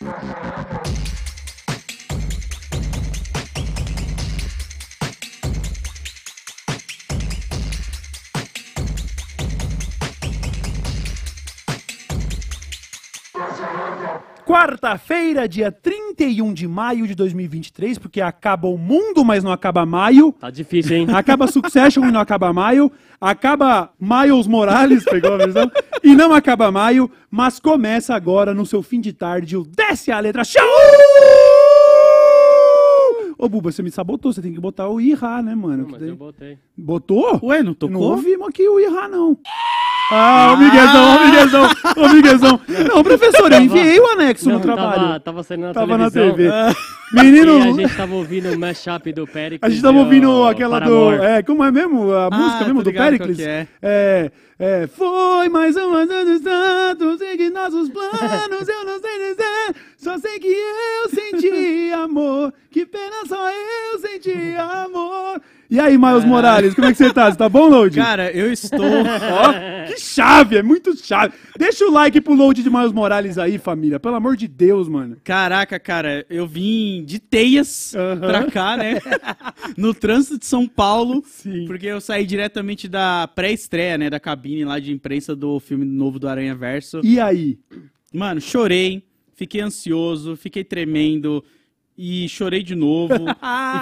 Thank you. Quarta-feira, dia 31 de maio de 2023, porque acaba o mundo, mas não acaba maio. Tá difícil, hein? Acaba Succession e não acaba maio. Acaba Miles Morales, pegou a versão? E não acaba maio, mas começa agora no seu fim de tarde o Desce a Letra Show! Ô, Buba, você me sabotou, você tem que botar o Irá, né, mano? Não, mas daí- eu botei. Botou? Ué, não Não tocou? ouvimos aqui o Irá, não. Ah, o Miguezão, o Miguezão, o Miguezão. Não, professor, eu enviei o anexo no Não, trabalho. Tava, tava saindo na Tava na televisão. TV. E Menino, a gente tava ouvindo o mashup do Pericles. a gente tava e o ouvindo aquela do. É, como é mesmo? A música mesmo do Pericles? é. É, é, foi mais um ano de santo, segui nossos planos, eu não sei dizer, só sei que eu senti amor, que pena só eu senti amor. E aí, Miles Morales, como é que você tá? Você tá bom, Load? Cara, eu estou. Ó, que chave, é muito chave. Deixa o like pro Load de Miles Morales aí, família, pelo amor de Deus, mano. Caraca, cara, eu vim de teias Aham. pra cá, né? no trânsito de São Paulo. Sim. Porque eu saí diretamente da pré-estreia, né? Da cabine lá de imprensa do filme novo do Aranha Verso. E aí? Mano, chorei, fiquei ansioso, fiquei tremendo. E chorei de novo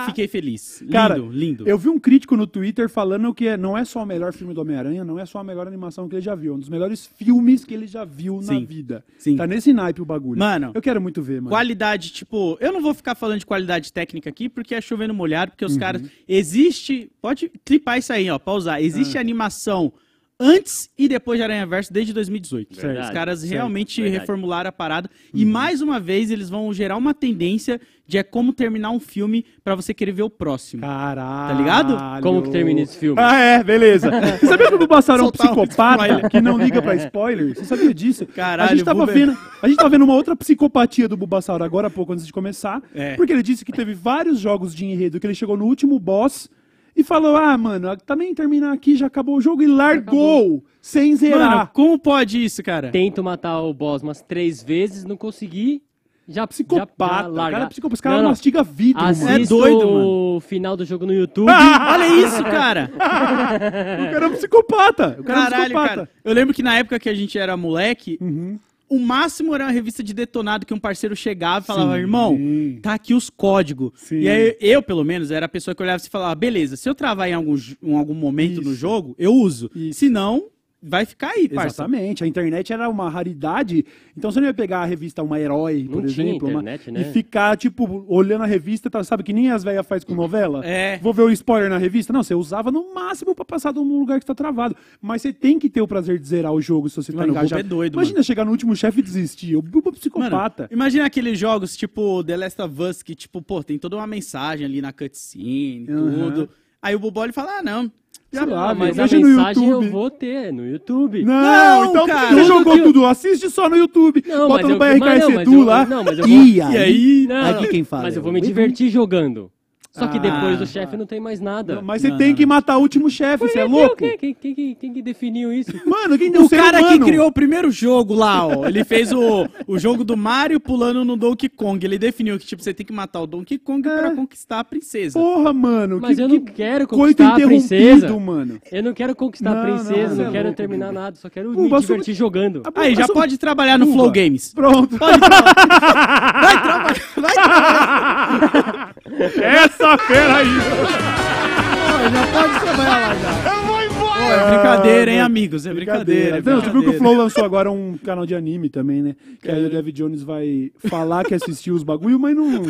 e fiquei feliz. Lindo, Cara, lindo. Eu vi um crítico no Twitter falando que não é só o melhor filme do Homem-Aranha, não é só a melhor animação que ele já viu, é um dos melhores filmes que ele já viu na Sim, vida. sim. Tá nesse naipe o bagulho. Mano, eu quero muito ver, mano. Qualidade, tipo, eu não vou ficar falando de qualidade técnica aqui, porque é chovendo molhado, porque os Uhum. caras. Existe. Pode clipar isso aí, ó, pausar. Ah. Existe animação antes e depois de Aranha Verso desde 2018. Verdade, os caras certo, realmente verdade. reformularam a parada. E Uhum. mais uma vez eles vão gerar uma tendência de é como terminar um filme pra você querer ver o próximo. Caralho. Tá ligado? Como que termina esse filme? Ah, é, beleza. Você sabia que o Bulbasaur é um um psicopata spoiler. que não liga pra spoiler? Você sabia disso? Caralho, a gente tava é- vendo, a gente tava vendo uma outra psicopatia do Bulbasaur agora há pouco antes de começar, É. porque ele disse que teve vários jogos de enredo que ele chegou no último boss e falou: "Ah, mano, também terminar aqui já acabou o jogo" e largou sem zerar. Mano, como pode isso, cara? Tento matar o boss umas três vezes, não consegui. Já Psicopata. já o larga. cara é psicopata. Esse cara Não, não. mastiga vidro, mano. É Assisto doido, o final do jogo no YouTube. Olha isso, cara! O cara é um psicopata. O cara é um Caralho, psicopata. cara. Eu lembro que na época que a gente era moleque, Uhum. O máximo era uma revista de detonado que um parceiro chegava e falava, Sim. irmão, tá aqui os códigos. Sim. E aí eu, pelo menos, era a pessoa que olhava e falava, beleza, se eu travar em algum, em algum momento no Isso. jogo, eu uso. Isso. Se não, vai ficar aí, parça. Exatamente, a internet era uma raridade, então você não ia pegar a revista Uma Herói, por Não tinha exemplo, uma- internet, né? e ficar, tipo, olhando a revista, tá, sabe, que nem as velhas faz com novela? É. Vou ver o spoiler na revista? Não, você usava no máximo pra passar de um lugar que tá travado, mas você tem que ter o prazer de zerar o jogo se você tá Mano, o Buba engajado. é doido, Imagina chegar no último chefe e desistir, o Buba é Mano, psicopata. imagina aqueles jogos tipo The Last of Us, que, tipo, pô, tem toda uma mensagem ali na cutscene, Aham. tudo. Aí o Boboli fala, ah, não. Sei lá, Não, mas velho, a veja no mensagem YouTube. eu vou ter no YouTube. Não, Não, então cara. você jogou Tudo que eu- tudo, assiste só no YouTube, Não, bota mas no eu- mas BRKS não, mas Edu eu- lá, não, mas eu vou- e E aí... aí... Não, Aqui quem fala Mas eu é vou o me divertir jogando. Só que depois Ah, do chefe não tem mais nada. Mas você Não, tem não, que matar o último chefe, você é Quem- louco? Quem, quem, quem, quem, quem que definiu isso? Mano, quem deu O cara que criou o primeiro jogo lá, ó. Ele fez o, o jogo do Mario pulando no Donkey Kong. Ele definiu que, tipo, você tem que matar o Donkey Kong É. pra conquistar a princesa. Porra, mano. Mas que, eu não que quero coito conquistar a interrompido, princesa. mano. Eu não quero conquistar Não, a princesa, não, não, você é quero louco, terminar nada, só quero me divertir jogando. Aí, já pode trabalhar no. Flow Games. Pronto. Vai trabalhar. Vai trabalhar. Essa fera aí. Pô, já pode trabalhar lá já. Eu vou embora. é brincadeira, hein, amigos? É brincadeira. é Não, você viu que o brincadeira. Flow lançou agora um canal de anime também, né? Que aí o David Jones vai falar que assistiu os bagulho, mas não...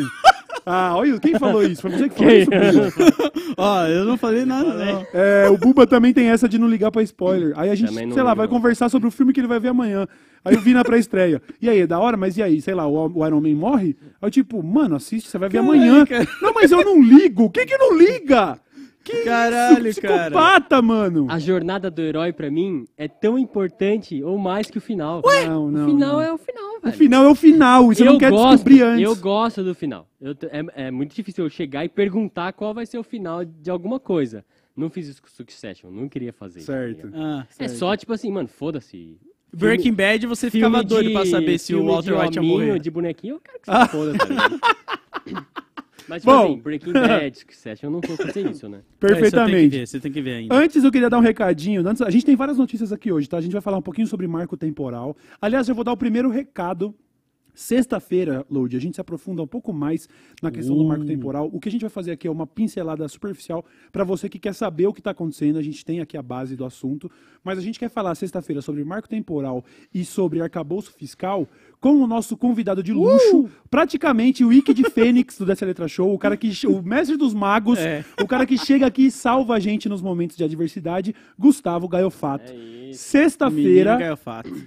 Ah, olha, quem falou isso? Foi você que falou isso, Buba? Ó, eu não falei nada, não. É, o Buba também tem essa de não ligar pra spoiler. Aí a gente, Também não sei lá, ligo, vai não. conversar sobre o filme que ele vai ver amanhã. Aí eu vi na pré-estreia. E aí, é da hora? Mas e aí? Sei lá, o, o Iron Man morre? Aí eu tipo, mano, assiste, você vai ver amanhã. Não, mas eu não ligo. Quem que não liga? Que Caralho, isso? cara. Psicopata, mano. A jornada do herói, pra mim, é tão importante ou mais que o final. Não, não, o final não. é o final, O velho. final é o final, você não quer gosto, descobrir antes. Eu gosto do final. Eu é, é muito difícil eu chegar e perguntar qual vai ser o final de alguma coisa. Não fiz isso com Succession, não queria fazer isso. tá Certo. Ah, É só tipo assim, mano, foda-se. Breaking Bad, você ficava doido de- pra saber se o Walter White ia morrer. de bonequinho, eu quero que se foda, tá ligado? Mas, tipo Bom. assim, Breaking Bad, Succession, eu não vou fazer isso, né? É, você tem que Perfeitamente. ver, você tem que ver ainda. Antes eu queria dar um recadinho. Antes, a gente tem várias notícias aqui hoje, tá? A gente vai falar um pouquinho sobre marco temporal. Aliás, eu vou dar o primeiro recado. Sexta-feira, Load, a gente se aprofunda um pouco mais na questão do marco Uh. temporal. O que a gente vai fazer aqui é uma pincelada superficial para você que quer saber o que está acontecendo. A gente tem aqui a base do assunto, mas a gente quer falar sexta-feira sobre marco temporal e sobre arcabouço fiscal com o nosso convidado de luxo, praticamente o Ike de Fênix do Dessa Letra Show, o cara que o mestre dos magos, É. o cara que chega aqui e salva a gente nos momentos de adversidade, Gustavo Gaiofato. É Sexta-feira.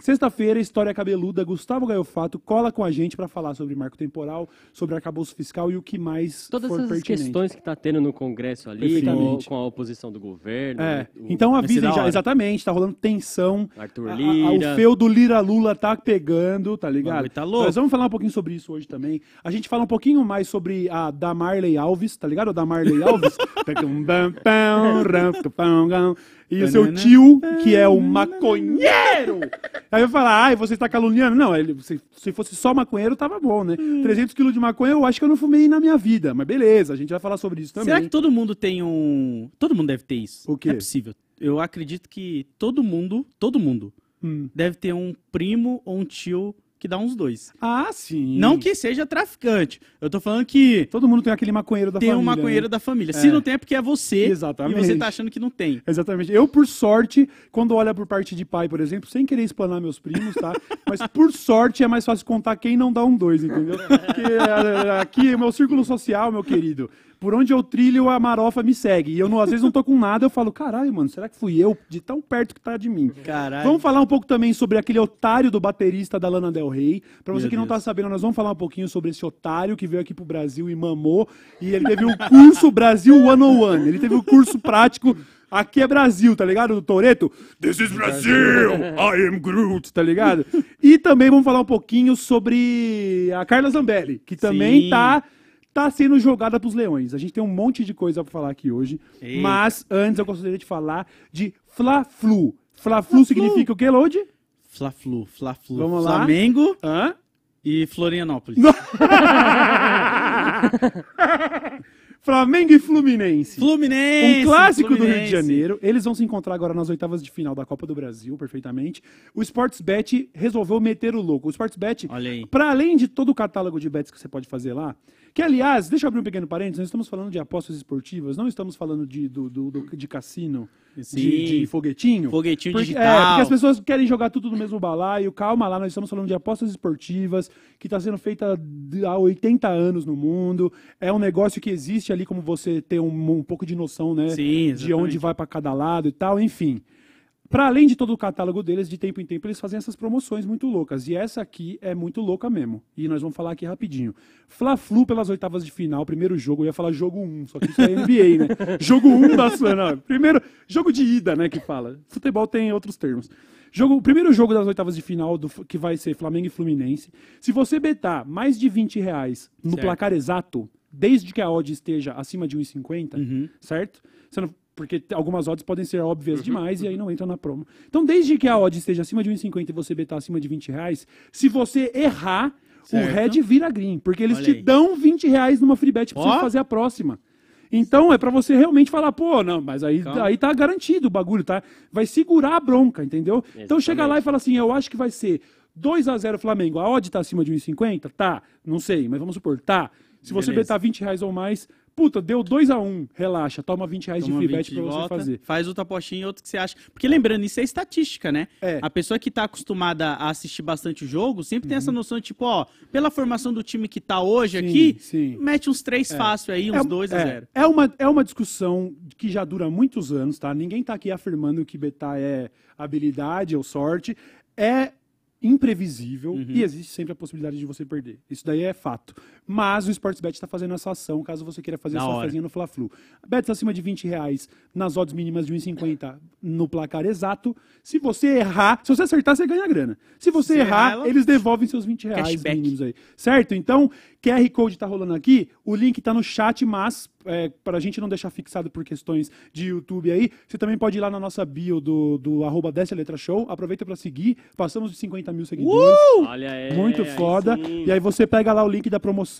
Sexta-feira, História Cabeluda, Gustavo Gaiofato cola com a gente para falar sobre marco temporal, sobre arcabouço fiscal e o que mais Todas for essas pertinente. questões que tá tendo no Congresso ali, com, com a oposição do governo. É, o- então avisem já, exatamente, tá rolando tensão. Arthur A- a- Lira. o feu do Lira Lula tá pegando, tá ligado? tá louco. Nós vamos falar um pouquinho sobre isso hoje também. A gente fala um pouquinho mais sobre a da Marley Alves, tá ligado? Da Marley Alves. e o seu tio, que é o maconheiro. Aí eu falar, ai, você está caluniando? Não, ele, se, se fosse só maconheiro, tava bom, né? Hum. 300 quilos de maconha eu acho que eu não fumei na minha vida. Mas beleza, a gente vai falar sobre isso também. Será que todo mundo tem um. Todo mundo deve ter isso? O quê? Não é possível. Eu acredito que todo mundo, todo mundo, Hum. deve ter um primo ou um tio que dá uns dois. Ah, sim. Não que seja traficante. Eu tô falando que Todo mundo tem aquele maconheiro da tem família. um maconheiro né? da família. Se É. não tem, é porque é você. Exatamente. E você tá achando que não tem. Exatamente. Eu, por sorte, quando olha por parte de pai, por exemplo, sem querer explanar meus primos, tá? Mas por sorte é mais fácil contar quem não dá um dois, entendeu? Porque é, aqui, o meu círculo social, meu querido, por onde eu trilho, a marofa me segue. E eu, não, às vezes, não tô com nada, eu falo, caralho, mano, será que fui eu de tão perto que tá de mim? Caralho. Vamos falar um pouco também sobre aquele otário do baterista da Lana Del Rey. Pra você Meu que não tá sabendo, nós vamos falar um pouquinho sobre esse otário que veio aqui pro Brasil e mamou. E ele teve o curso Brasil 101. Ele teve o curso prático. Aqui é Brasil, tá ligado? Do Toreto. This is Brasil! I am Groot, tá ligado? E também vamos falar um pouquinho sobre a Carla Zambelli, que também Sim. tá tá sendo jogada pros leões. A gente tem um monte de coisa pra falar aqui hoje, Eita. mas antes eu gostaria de falar de Fla-Flu. Fla-Flu significa o quê, Lodi? Fla-Flu, Fla-Flu. Vamos lá. Flamengo Hã? e Florianópolis. Flamengo e Fluminense. Fluminense! Um clássico do Rio de Fluminense. Janeiro. Eles vão se encontrar agora nas oitavas de final da Copa do Brasil, perfeitamente. O Sportsbet resolveu meter o louco. O Sportsbet, para além de todo o catálogo de bets que você pode fazer lá, que aliás, deixa eu abrir um pequeno parênteses, nós estamos falando de apostas esportivas, não estamos falando de, do, do- do- de cassino, de, de foguetinho. Foguetinho Porque, digital. É, porque as pessoas querem jogar tudo no mesmo balaio. Calma lá, nós estamos falando de apostas esportivas, que está sendo feita há 80 anos no mundo. É um negócio que existe ali, como você ter um, um pouco de noção, né? Sim, de onde vai para cada lado e tal, enfim. Para além de todo o catálogo deles, de tempo em tempo eles fazem essas promoções muito loucas. E essa aqui é muito louca mesmo. E nós vamos falar aqui rapidinho. Fla-Flu pelas oitavas de final, primeiro jogo. Eu ia falar jogo 1, só que isso é NBA, né? jogo 1 da sua. Não, primeiro, jogo de ida, né? Que fala. Futebol tem outros termos. Jogo, o primeiro jogo das oitavas de final, do, que vai ser Flamengo e Fluminense. Se você betar mais de 20 reais no Certo. placar exato, desde que a odd esteja acima de 1,50, Uhum. certo? Você não- porque algumas odds podem ser óbvias demais e aí não entra na promo. Então, desde que a odd esteja acima de 1,50 e você betar acima de 20 reais, se você errar, Certo. o red vira green, porque eles Olha te aí. dão 20 reais numa free bet pra Ó. você fazer a próxima. Então é pra você realmente falar, pô, não, mas aí, Calma. aí tá garantido o bagulho, tá? Vai segurar a bronca, entendeu? Então chega lá e Exatamente. fala assim, eu acho que vai ser 2 a 0 Flamengo. A odd tá acima de 1,50? Tá, não sei, mas vamos supor, tá. Se você Beleza. betar 20 reais ou mais, puta, deu 2 a 1 relaxa, toma 20 reais Toma de free 20 bet pra você volta, fazer. Faz outra apostinha e outro que você acha. Porque lembrando, isso é estatística, né? É. A pessoa que tá acostumada a assistir bastante o jogo sempre tem essa noção de, tipo, ó, pela formação do time que tá hoje Sim, aqui, sim. mete uns três fácil aí, uns É- dois a é, zero. É uma, é uma discussão que já dura muitos anos, tá? Ninguém tá aqui afirmando que betar é habilidade ou sorte. É imprevisível Uhum. e existe sempre a possibilidade de você perder. Isso daí é fato. Mas o Sportsbet está fazendo essa ação caso você queira fazer Da sua hora. fezinha no Fla-Flu. Bets acima de 20 reais nas odds mínimas de 1,50 no placar exato. Se você errar, se você acertar, você ganha grana. Se você Se errar, ela- eles devolvem seus 20 reais Cashback. mínimos aí. Certo? Então, QR Code tá rolando aqui, o link tá no chat, mas é, para a gente não deixar fixado por questões de YouTube aí, você também pode ir lá na nossa bio do, do arroba Desce a Letra Show. Aproveita para seguir. Passamos de 50 mil seguidores. Olha aí. Muito foda. E aí você pega lá o link da promoção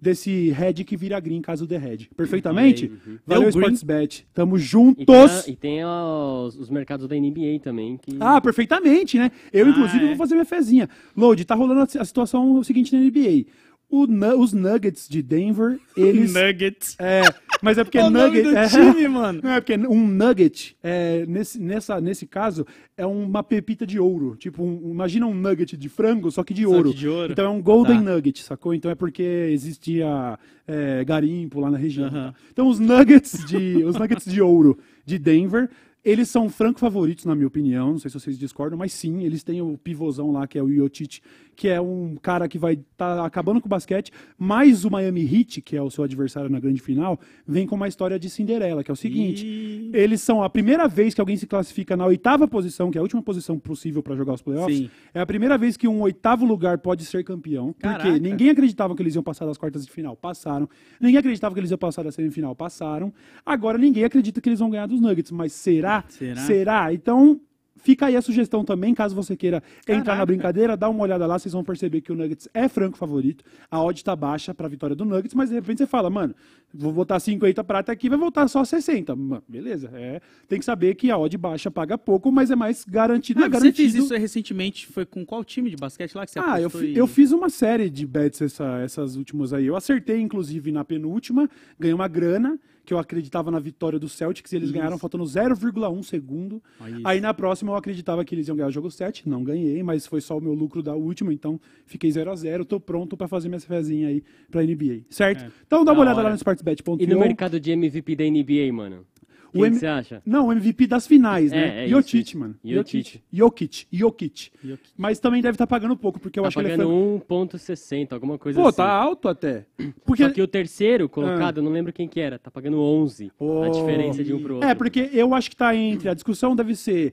desse head que vira green, caso dê head. Perfeitamente? Uhum. Valeu. Sportsbet. Tamo E tem, juntos. a- e tem os, os mercados da NBA também. Que... Ah, perfeitamente, né? Eu, Ah, inclusive, é. vou fazer minha fezinha. Load, tá rolando a a situação seguinte na NBA. O os Nuggets de Denver, eles. Nuggets. É, mas é porque o nome Nugget. do é, time, mano. Não, é porque um nugget, é, nesse, nessa, nesse caso, é uma pepita de ouro. Tipo, um- imagina um nugget de frango, só que de Só ouro. de ouro. Então é um golden Tá. nugget, sacou? Então é porque existia é, garimpo lá na região. Tá? Então os nuggets de os nuggets de ouro de Denver, eles são franco favoritos na minha opinião. Não sei se vocês discordam, mas sim, eles têm o pivôzão lá que é o Jokic, que é um cara que vai estar acabando com o basquete, mas o Miami Heat, que é o seu adversário na grande final, vem com uma história de Cinderela, que é o seguinte: Ih. eles são a primeira vez que alguém se classifica na oitava posição, que é a última posição possível para jogar os playoffs. Sim. É a primeira vez que um oitavo lugar pode ser campeão. Caraca. Porque ninguém acreditava que eles iam passar das quartas de final. Passaram. Ninguém acreditava que eles iam passar da semifinal. Passaram. Agora ninguém acredita que eles vão ganhar dos Nuggets. Mas será? Será? Então. Fica aí a sugestão também, caso você queira entrar Caraca. na brincadeira, dá uma olhada lá, vocês vão perceber que o Nuggets é franco favorito. A odd tá baixa pra vitória do Nuggets, mas de repente você fala, mano, vou botar 50 prata aqui, vai voltar só 60. Mano, beleza, é. Tem que saber que a odd baixa paga pouco, mas é mais garantido. Ah, é você garantido. fez isso recentemente, foi com qual time de basquete lá que você Ah, eu, e- eu fiz uma série de bets essa- essas últimas aí. Eu acertei, inclusive, na penúltima, ganhei uma grana, que eu acreditava na vitória do Celtics, e eles Isso. ganharam faltando 0,1 segundo. Isso. Aí na próxima eu acreditava que eles iam ganhar o jogo 7, não ganhei, mas foi só o meu lucro da última, então fiquei 0 a 0 tô pronto pra fazer minha fezinha aí pra NBA, certo? É. Então dá uma Da olhada hora. lá no sportsbet.com. E no mercado de MVP da NBA, mano? O M- que você acha? Não, o MVP das finais, né? É, é Jokic, isso, mano. Jokic. Jokic. Jokic. Jokic. Mas também deve estar pagando pouco, porque eu tá acho que ele é pagando fran- 1.60, alguma coisa Pô, assim. tá alto até. Porque Só que o terceiro colocado, eu não lembro quem que era, tá pagando 11. Oh. A diferença de um pro outro. É, porque eu acho que tá entre. A discussão deve ser.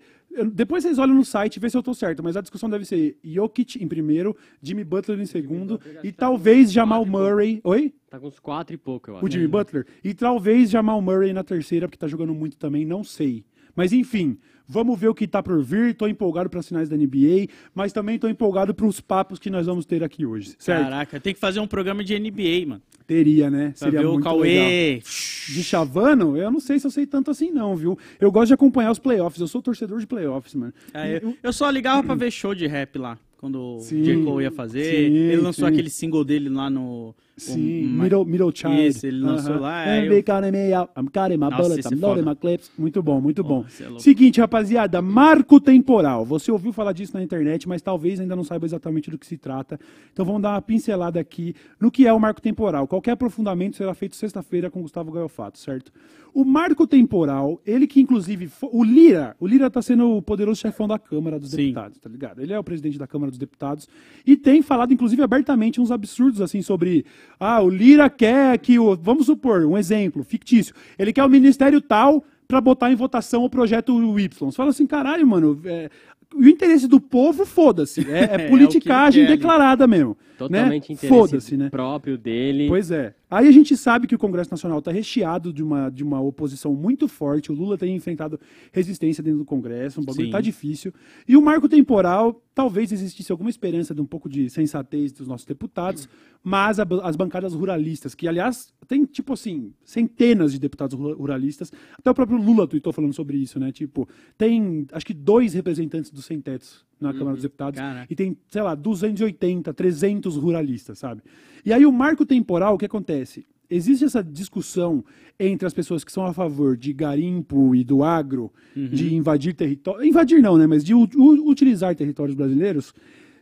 Depois vocês olham no site e vê se eu tô certo, mas a discussão deve ser Jokic em primeiro, Jimmy Butler em segundo e tá talvez Jamal quatro. Murray. Oi? Tá com uns 4 e pouco, eu acho. O Jimmy Butler? E talvez Jamal Murray na terceira, porque tá jogando muito também, não sei. Mas enfim, vamos ver o que tá por vir. Tô empolgado para as finais da NBA, mas também tô empolgado para os papos que nós vamos ter aqui hoje, certo? Caraca, tem que fazer um programa de NBA, mano. Teria, né? Pra Seria ver o muito legal. Cauê. De Chavano, eu não sei se eu sei tanto assim, não, viu? Eu gosto de acompanhar os playoffs. Eu sou torcedor de playoffs, mano. Ah, eu, eu só ligava pra ver show de rap lá. Quando Sim, o J. Cole ia fazer. sim, ele lançou sim. aquele single dele lá no. Sim, middle, middle Child. Isso, ele lançou Aham. lá, And eu- they counting me out, I'm cutting my bullets, I'm loading my clips. Muito bom, muito bom. É. Seguinte, rapaziada, marco temporal. Você ouviu falar disso na internet, mas talvez ainda não saiba exatamente do que se trata. Então vamos dar uma pincelada aqui no que é o marco temporal. Qualquer aprofundamento será feito sexta-feira com Gustavo Gaiofato, certo? O marco temporal, ele que inclusive. O Lira, o Lira tá sendo o poderoso chefão da Câmara dos Sim. Deputados, tá ligado? Ele é o presidente da Câmara dos Deputados e tem falado, inclusive, abertamente uns absurdos, assim, sobre. Ah, o Lira quer que o. Vamos supor, um exemplo fictício. Ele quer o ministério tal pra botar em votação o projeto Y. Você fala assim, caralho, mano. é, o interesse do povo, foda-se. É, é É, politicagem declarada mesmo. Totalmente né? interesse Foda-se, né? próprio dele. Pois é. Aí a gente sabe que o Congresso Nacional está recheado de uma, de uma oposição muito forte. O Lula tem enfrentado resistência dentro do Congresso, um bagulho Sim. tá difícil. E o marco temporal, talvez existisse alguma esperança de um pouco de sensatez dos nossos deputados, mas a as bancadas ruralistas, que aliás tem tipo assim, centenas de deputados rura- ruralistas, até o próprio Lula tweetou falando sobre isso, né? Tipo, tem acho que dois representantes dos sem-tetos na Câmara dos Deputados Caraca. e tem, sei lá, 280, 300 ruralistas, sabe? E aí o marco temporal, o que acontece? Existe essa discussão entre as pessoas que são a favor de garimpo e do agro, de invadir território. Invadir não, né? Mas de utilizar territórios brasileiros.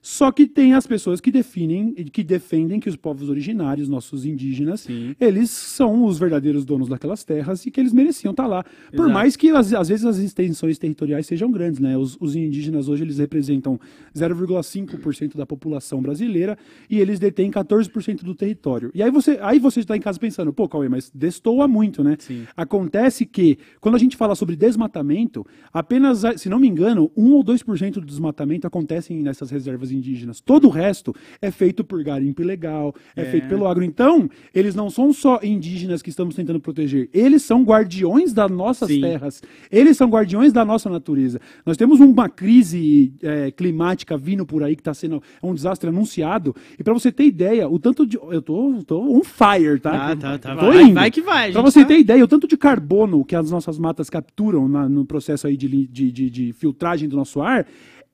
Só que tem as pessoas que definem, que defendem que os povos originários, nossos indígenas, Sim. eles são os verdadeiros donos daquelas terras e que eles mereciam estar lá. Por Exato. mais que às, às vezes as extensões territoriais sejam grandes, né? Os, os indígenas hoje eles representam 0,5% da população brasileira e eles detêm 14% do território. E aí você, aí você está em casa pensando, pô, Cauê, mas destoa muito, né? Sim. Acontece que, quando a gente fala sobre desmatamento, apenas, se não me engano, 1 ou 2% do desmatamento acontecem nessas reservas indígenas. Todo o resto é feito por garimpo ilegal, é, É. feito pelo agro. Então, eles não são só indígenas que estamos tentando proteger, eles são guardiões das nossas Sim. terras, eles são guardiões da nossa natureza. Nós temos uma crise é, climática vindo por aí que está sendo é um desastre anunciado. E para você ter ideia, o tanto de. Eu tô, tô on fire, tá? Tá, tá, tá. Tô Vai, indo. vai que vai. a Pra gente você tá- ter ideia, o tanto de carbono que as nossas matas capturam na- no processo aí de, de, de- de filtragem do nosso ar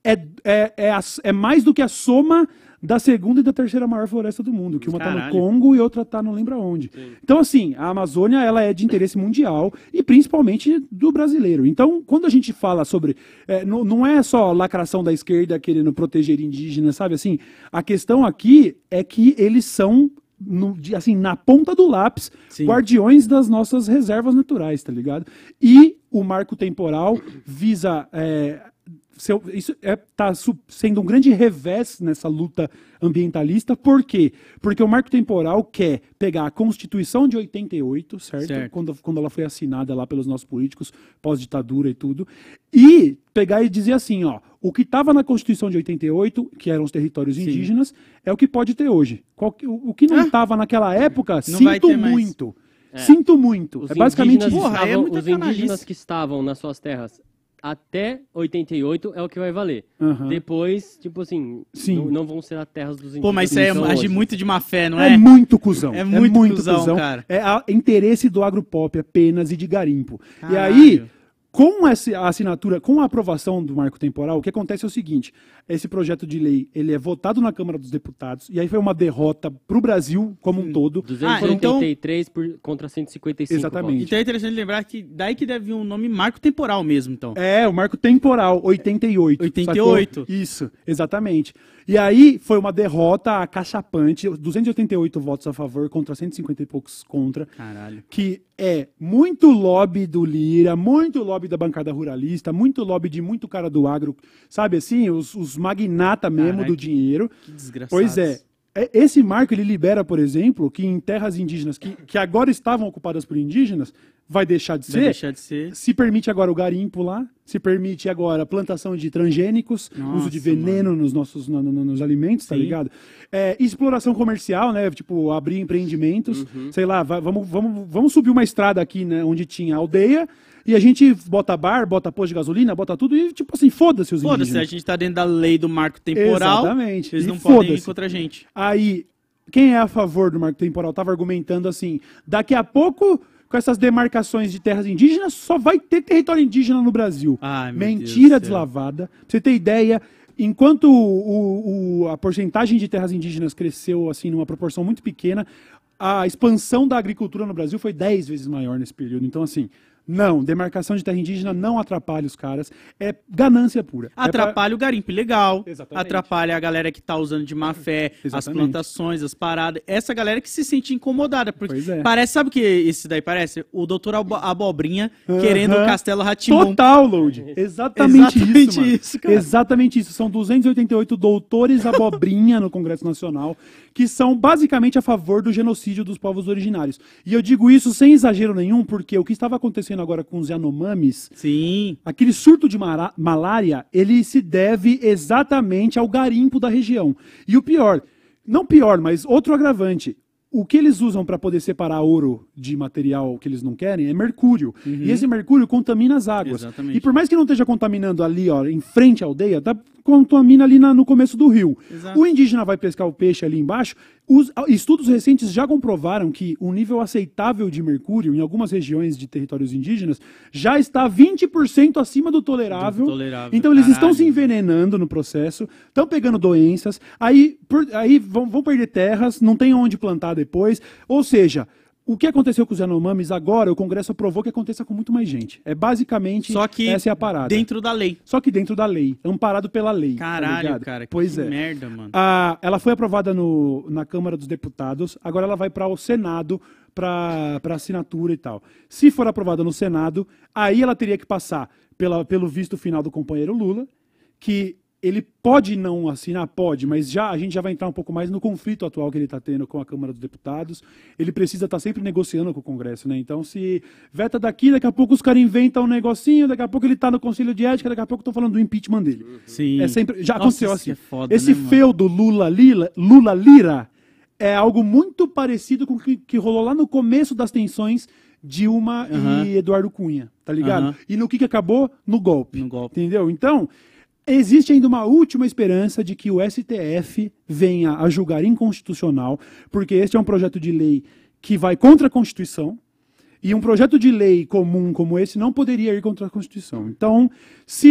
é, é, é, a- é mais do que a soma da segunda e da terceira maior floresta do mundo, que uma tá no. Congo e outra tá não lembra onde. Então, assim, a Amazônia ela é de interesse mundial e principalmente do brasileiro. Então, quando a gente fala sobre. é, não, não é só lacração da esquerda querendo proteger indígenas, sabe assim? A questão aqui é que eles são. no- assim, na ponta do lápis, Sim. guardiões das nossas reservas naturais, tá ligado? E o marco temporal visa. é, seu- isso é, tá sendo um grande revés nessa luta ambientalista. Por quê? Porque o marco temporal quer pegar a Constituição de 88, certo? Certo. Quando, quando ela foi assinada lá pelos nossos políticos, pós-ditadura e tudo, e pegar e dizer assim, ó, o que estava na Constituição de 88, que eram os territórios Sim. indígenas, é o que pode ter hoje. Qual o, o que não Ah. estava naquela época, sinto muito. Sinto muito. Os é basicamente indígenas isso. Porra, é os indígenas canalice. que estavam nas suas terras até 88 é o que vai valer. Aham. Depois, tipo assim, Sim. Não, não vão ser as terras dos indígenas. Pô, mas isso aí é São agir hoje. muito de má fé, não É, é? muito cuzão. É muito cuzão, cara. É a- interesse do agropop apenas e de garimpo. Caralho. E aí, com essa a assinatura, com a aprovação do marco temporal, o que acontece é o seguinte: esse projeto de lei ele é votado na Câmara dos Deputados, e aí foi uma derrota para o Brasil como um todo. 283 por, contra 155. Exatamente. Então é interessante lembrar que daí que deve vir um nome marco temporal mesmo, então. É, o marco temporal, 88. 88. sacou? Isso, exatamente. E aí foi uma derrota acachapante, 288 votos a favor contra 150 e poucos contra. Caralho. que é muito lobby do Lira, muito lobby da bancada ruralista, muito lobby de muito cara do agro, sabe assim, os, os magnata mesmo do dinheiro. Que desgraçado. Pois é. É, Esse marco ele libera, por exemplo, que em terras indígenas que, que agora estavam ocupadas por indígenas, vai deixar de Vai ser. deixar de ser. Se permite agora o garimpo lá, se permite agora a plantação de transgênicos, Nossa, uso de veneno nos nossos no- no- nos alimentos, tá Sim. ligado? É, exploração comercial, né? Tipo, abrir empreendimentos, Uhum. sei lá, va- vamos, vamos, vamos subir uma estrada aqui, né? Onde tinha aldeia, e a gente bota bar, bota posto de gasolina, bota tudo, e tipo assim, foda-se os Foda-se, a indígenas. gente tá dentro da lei do marco temporal. Exatamente. Eles E não podem ir contra a gente. Aí, quem é a favor do marco temporal estava argumentando assim: daqui a pouco, com essas demarcações de terras indígenas, só vai ter território indígena no Brasil. Ai, Mentira deslavada. Pra você ter ideia, enquanto o- o- a porcentagem de terras indígenas cresceu assim numa proporção muito pequena, a expansão da agricultura no Brasil foi 10 vezes maior nesse período. Então, assim. Não, demarcação de terra indígena não atrapalha os caras. É ganância pura. É pra- Atrapalha o garimpo ilegal. Exatamente. Atrapalha a galera que tá usando de má fé, as Exatamente. plantações, as paradas. Essa galera que se sente incomodada. Porque Pois é. parece, sabe o que esse daí parece? O doutor Abo- Abobrinha querendo o. Castelo Ratimon. Total, Load. Exatamente, Exatamente isso, mano. isso, cara. Exatamente isso. São 288 doutores abobrinha no Congresso Nacional que são basicamente a favor do genocídio dos povos originários. E eu digo isso sem exagero nenhum, porque o que estava acontecendo agora com os Yanomamis, Sim. aquele surto de malária, ele se deve exatamente ao garimpo da região. E o pior, não pior, mas outro agravante. O que eles usam para poder separar ouro de material que eles não querem é mercúrio. E esse mercúrio contamina as águas. Exatamente. E por mais que não esteja contaminando ali, ó, em frente à aldeia, tá, contamina ali na- no começo do rio. Exato. O indígena vai pescar o peixe ali embaixo. Os estudos recentes já comprovaram que o nível aceitável de mercúrio em algumas regiões de territórios indígenas já está 20% acima do tolerável. Do tolerável, Então eles estão caralho. se envenenando no processo, estão pegando doenças, aí, por- aí vão, vão perder terras, não tem onde plantar depois. Ou seja, o que aconteceu com os Yanomamis agora, o Congresso aprovou que aconteça com muito mais gente. É basicamente Só que essa é a parada. dentro da lei. Só que dentro da lei, amparado pela lei. tá Caralho, ligado? cara. Pois que é. merda, mano. Ah, ela foi aprovada no- na Câmara dos Deputados, agora ela vai para o Senado para assinatura e tal. Se for aprovada no Senado, aí ela teria que passar pela- pelo visto final do companheiro Lula, que ele pode não assinar, pode, mas já a gente já vai entrar um pouco mais no conflito atual que ele está tendo com a Câmara dos Deputados. Ele precisa estar sempre negociando com o Congresso, né? Então, se veta daqui, daqui a pouco os caras inventam um negocinho, daqui a pouco ele está no Conselho de Ética, daqui a pouco estão falando do impeachment dele. Sim. É sempre, já Nossa, aconteceu isso assim. é foda, Esse né, feudo Lula-Lira Lula -Lira é algo muito parecido com o que, que rolou lá no começo das tensões Dilma Aham. e Eduardo Cunha, tá ligado? Aham. E no que, que acabou? No golpe. No golpe. Entendeu? Então, existe ainda uma última esperança de que o STF venha a julgar inconstitucional, porque este é um projeto de lei que vai contra a Constituição. E um projeto de lei comum como esse não poderia ir contra a Constituição. Então, se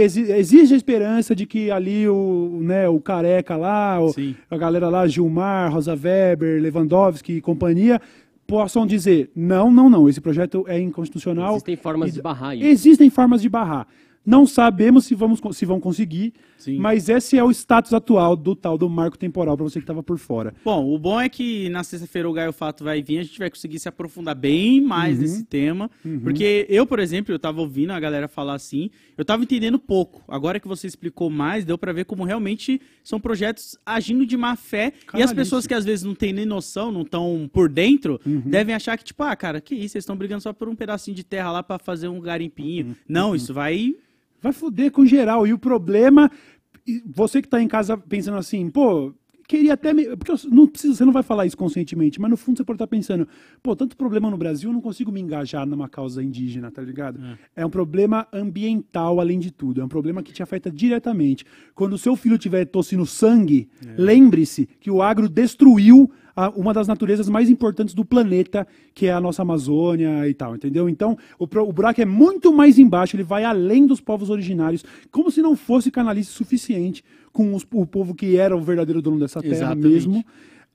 exi- existe a esperança de que ali o, né, o careca lá, o- a galera lá, Gilmar, Rosa Weber, Lewandowski e companhia, possam dizer: não, não, não, esse projeto é inconstitucional. Existem formas E- de barrar isso. Existem formas de barrar. Não sabemos se, vamos, se vão conseguir, Sim. mas esse é o status atual do tal do marco temporal, para você que estava por fora. Bom, o bom é que na sexta-feira o Gaio Fato vai vir, a gente vai conseguir se aprofundar bem mais Uhum. nesse tema. Porque eu, por exemplo, eu tava ouvindo a galera falar assim, eu tava entendendo pouco. Agora que você explicou mais, deu pra ver como realmente são projetos agindo de má fé. E as pessoas que às vezes não têm nem noção, não estão por dentro, Uhum. devem achar que, tipo, ah, cara, que isso, vocês estão brigando só por um pedacinho de terra lá pra fazer um garimpinho. Uhum. Não, isso vai. Vai foder com geral. E o problema, você que está em casa pensando assim, pô, queria até. Me... Porque não precisa, você não vai falar isso conscientemente, mas no fundo você pode estar pensando, pô, tanto problema no Brasil, eu não consigo me engajar numa causa indígena, tá ligado? É, um problema ambiental, além de tudo. É um problema que te afeta diretamente. Quando o seu filho tiver tossindo sangue, lembre-se que o agro destruiu a- uma das naturezas mais importantes do planeta, que é a nossa Amazônia e tal, entendeu? Então, o, o buraco é muito mais embaixo, ele vai além dos povos originários, como se não fosse canalice suficiente com os- o povo que era o verdadeiro dono dessa terra Exatamente. mesmo.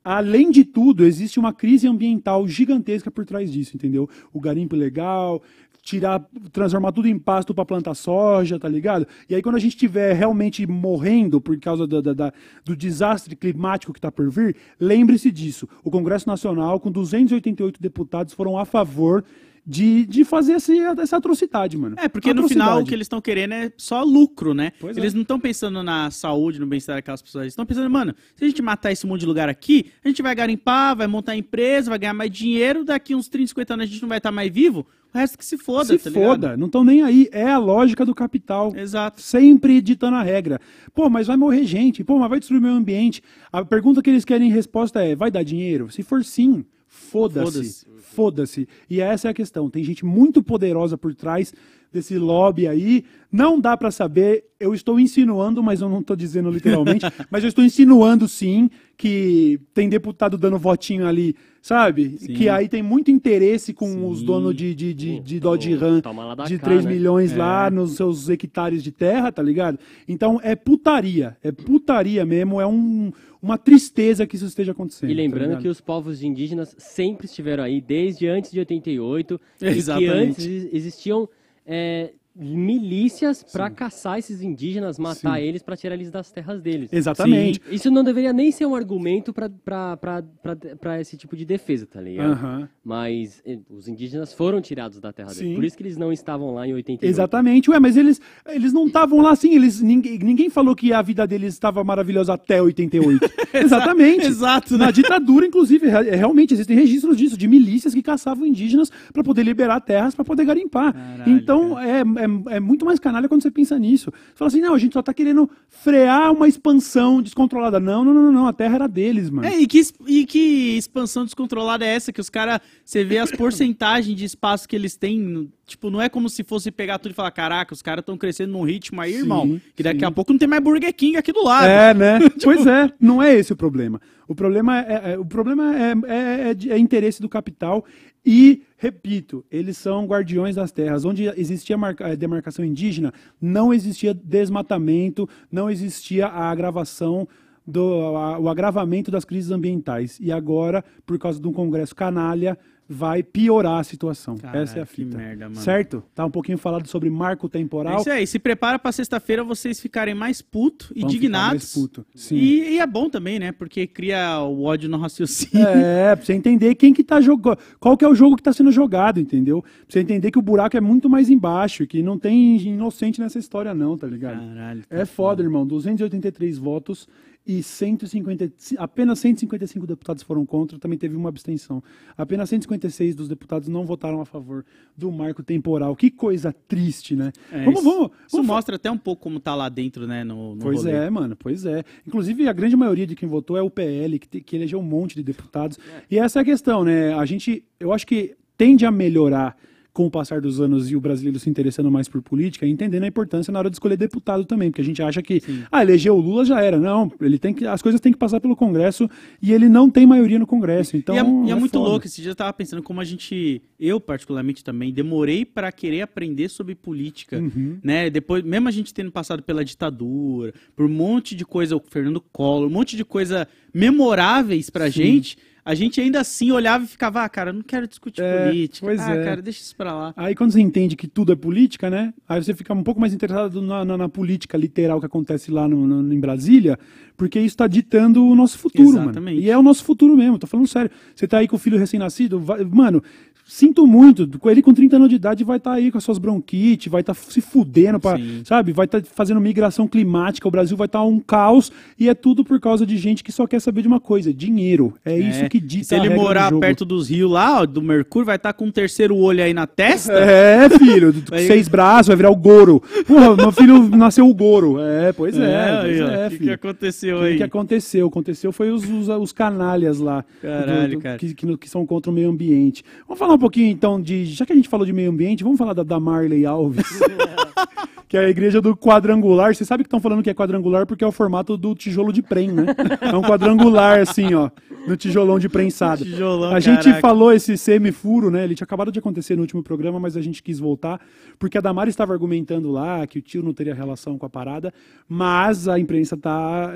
Além de tudo, existe uma crise ambiental gigantesca por trás disso, entendeu? O garimpo ilegal, tirar, transformar tudo em pasto para plantar soja, tá ligado? E aí quando a gente estiver realmente morrendo por causa da- da- da- do desastre climático que está por vir, lembre-se disso. O Congresso Nacional, com 288 deputados, foram a favor de, de fazer essa, essa atrocidade, mano. É, porque no final o Atrocidade. que eles estão querendo é só lucro, né? Pois é. eles não estão pensando na saúde, no bem-estar daquelas pessoas. Eles estão pensando, mano, se a gente matar esse monte de lugar aqui, a gente vai garimpar, vai montar empresa, vai ganhar mais dinheiro, daqui uns 30, 50 anos a gente não vai estar mais vivo, o resto que se foda, Se tá ligado? foda, não estão nem aí. É a lógica do capital. Exato. Sempre ditando a regra. Pô, mas vai morrer gente. Pô, mas vai destruir o meio ambiente. A pergunta que eles querem em resposta é: vai dar dinheiro? Se for sim, foda-se. Foda-se. Foda-se. E essa é a questão. Tem gente muito poderosa por trás desse lobby aí. Não dá pra saber. Eu estou insinuando, mas eu não estou dizendo literalmente. mas eu estou insinuando sim que tem deputado dando votinho ali, sabe? Sim. Que aí tem muito interesse com os Sim. donos de, de, de, de Dodge Ram de cá, 3 né? milhões lá nos seus hectares de terra, tá ligado? Então é putaria, é putaria mesmo, é um, uma tristeza que isso esteja acontecendo. E lembrando tá que os povos indígenas sempre estiveram aí, desde antes de 88, e que Exatamente. antes ex- existiam é, milícias para caçar esses indígenas, matar Sim. eles para tirar eles das terras deles. Exatamente. Isso não deveria nem ser um argumento para esse tipo de defesa, tá ligado? Aham. Mas eh, os indígenas foram tirados da terra Sim. deles. Por isso que eles não estavam lá em 88. Exatamente, ué, mas eles, eles não estavam lá assim, eles, ninguém, ninguém falou que a vida deles estava maravilhosa até 88. Exatamente. Exato, né? Na ditadura, inclusive, re- realmente existem registros disso, de milícias que caçavam indígenas para poder liberar terras para poder garimpar. Caralho, então é, é, é muito mais canalha quando você pensa nisso. Você fala assim, não, a gente só tá querendo frear uma expansão descontrolada. Não, não, não, não, a terra era deles, mano. É, e que, e que expansão descontrolada é essa? Que os caras, você vê as porcentagens de espaço que eles têm, tipo, não é como se fosse pegar tudo e falar, caraca, os caras estão crescendo num ritmo aí, Sim, irmão, que daqui sim. a pouco não tem mais Burger King aqui do lado. É, né? Pois é, não é esse o problema. O problema é, é- o problema é, é- é é interesse do capital e, repito, eles são guardiões das terras. Onde existia eh, demarcação indígena, não existia desmatamento, não existia a agravação do a- o agravamento das crises ambientais. E agora, por causa de um congresso canalha, vai piorar a situação. Caralho, Essa é a fita. merda. Certo? Tá um pouquinho falado sobre marco É temporal. isso aí, se prepara pra sexta-feira vocês ficarem mais puto, Vão ficar mais puto. Sim. E, e é bom também, né? Porque cria o ódio no raciocínio. É, pra você entender quem que tá jogando. Qual que é o jogo que tá sendo jogado, entendeu? Pra você entender que o buraco é muito mais embaixo e que não tem inocente nessa história, não, tá ligado? Caralho. tá É foda, irmão. 283 votos e 150, apenas 155 deputados foram contra, também teve uma abstenção. Apenas 156 dos deputados não votaram a favor do marco temporal. Que coisa triste, né? É, vamos, isso- vamos. Isso vamos mostra até um pouco como tá lá dentro, né? No, no Pois rolê. é, mano, pois é. Inclusive, a grande maioria de quem votou é o PL, que, te- que elegeu um monte de deputados. E essa é a questão, né? A gente, eu acho que tende a melhorar com o passar dos anos e o brasileiro se interessando mais por política e entendendo a importância na hora de escolher deputado também, porque a gente acha que, ah, elegeu o Lula já era. Não, ele tem que, as coisas têm que passar pelo Congresso e ele não tem maioria no Congresso. Então, e é, e é muito foda. louco, esse dia eu tava pensando como a gente, eu particularmente também, demorei pra querer aprender sobre política, Uhum. né? Depois, mesmo a gente tendo passado pela ditadura, por um monte de coisa, o Fernando Collor, um monte de coisa memoráveis pra gente, a gente ainda assim olhava e ficava, ah, cara, não quero discutir É, política. pois ah, é. cara, deixa isso pra lá. Aí quando você entende que tudo é política, né? Aí você fica um pouco mais interessado na, na- na política literal que acontece lá no, no- em Brasília, porque isso está ditando o nosso futuro, Exatamente. mano. E é o nosso futuro mesmo, tô falando sério. Você tá aí com o filho recém-nascido, mano, sinto muito, ele com 30 anos de idade vai estar aí com as suas bronquites, vai estar se fudendo, pra, Sim. sabe? Vai estar fazendo migração climática, o Brasil vai estar um caos, e é tudo por causa de gente que só quer saber de uma coisa, dinheiro. É, isso que dita Se ele do morar jogo. perto dos rios lá, ó, do Mercúrio, vai estar com um terceiro olho aí na testa. É, filho, seis braços, vai virar o Goro. Porra, meu filho nasceu o Goro. É, pois é, pois ó, é, o que, que aconteceu O que, aí? que aconteceu? Aconteceu foi os, os, os canalhas lá. Caralho, cara. Que, que, que são contra o meio ambiente. Vamos falar um pouquinho, então, de. Já que a gente falou de meio ambiente, vamos falar da, da Marley Alves. que é a igreja do quadrangular. Você sabe que estão falando que é quadrangular porque é o formato do tijolo de prem, né? É um quadrangular, assim, ó. No tijolão de prensado. Tijolão, a gente caraca. falou esse semifuro, né? Ele tinha acabado de acontecer no último programa, mas a gente quis voltar, porque a Damares estava argumentando lá que o tio não teria relação com a parada, mas a imprensa está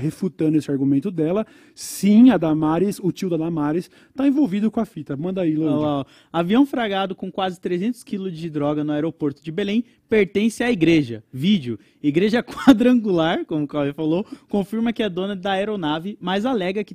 refutando esse argumento dela. Sim, a Damares, o tio da Damares, está envolvido com a fita. Manda aí, Olha Lô. lá, ó. Avião fragado com quase 300 quilos de droga no aeroporto de Belém pertence à igreja. Vídeo. Igreja quadrangular, como o Cauê falou, confirma que é dona da aeronave, mas alega que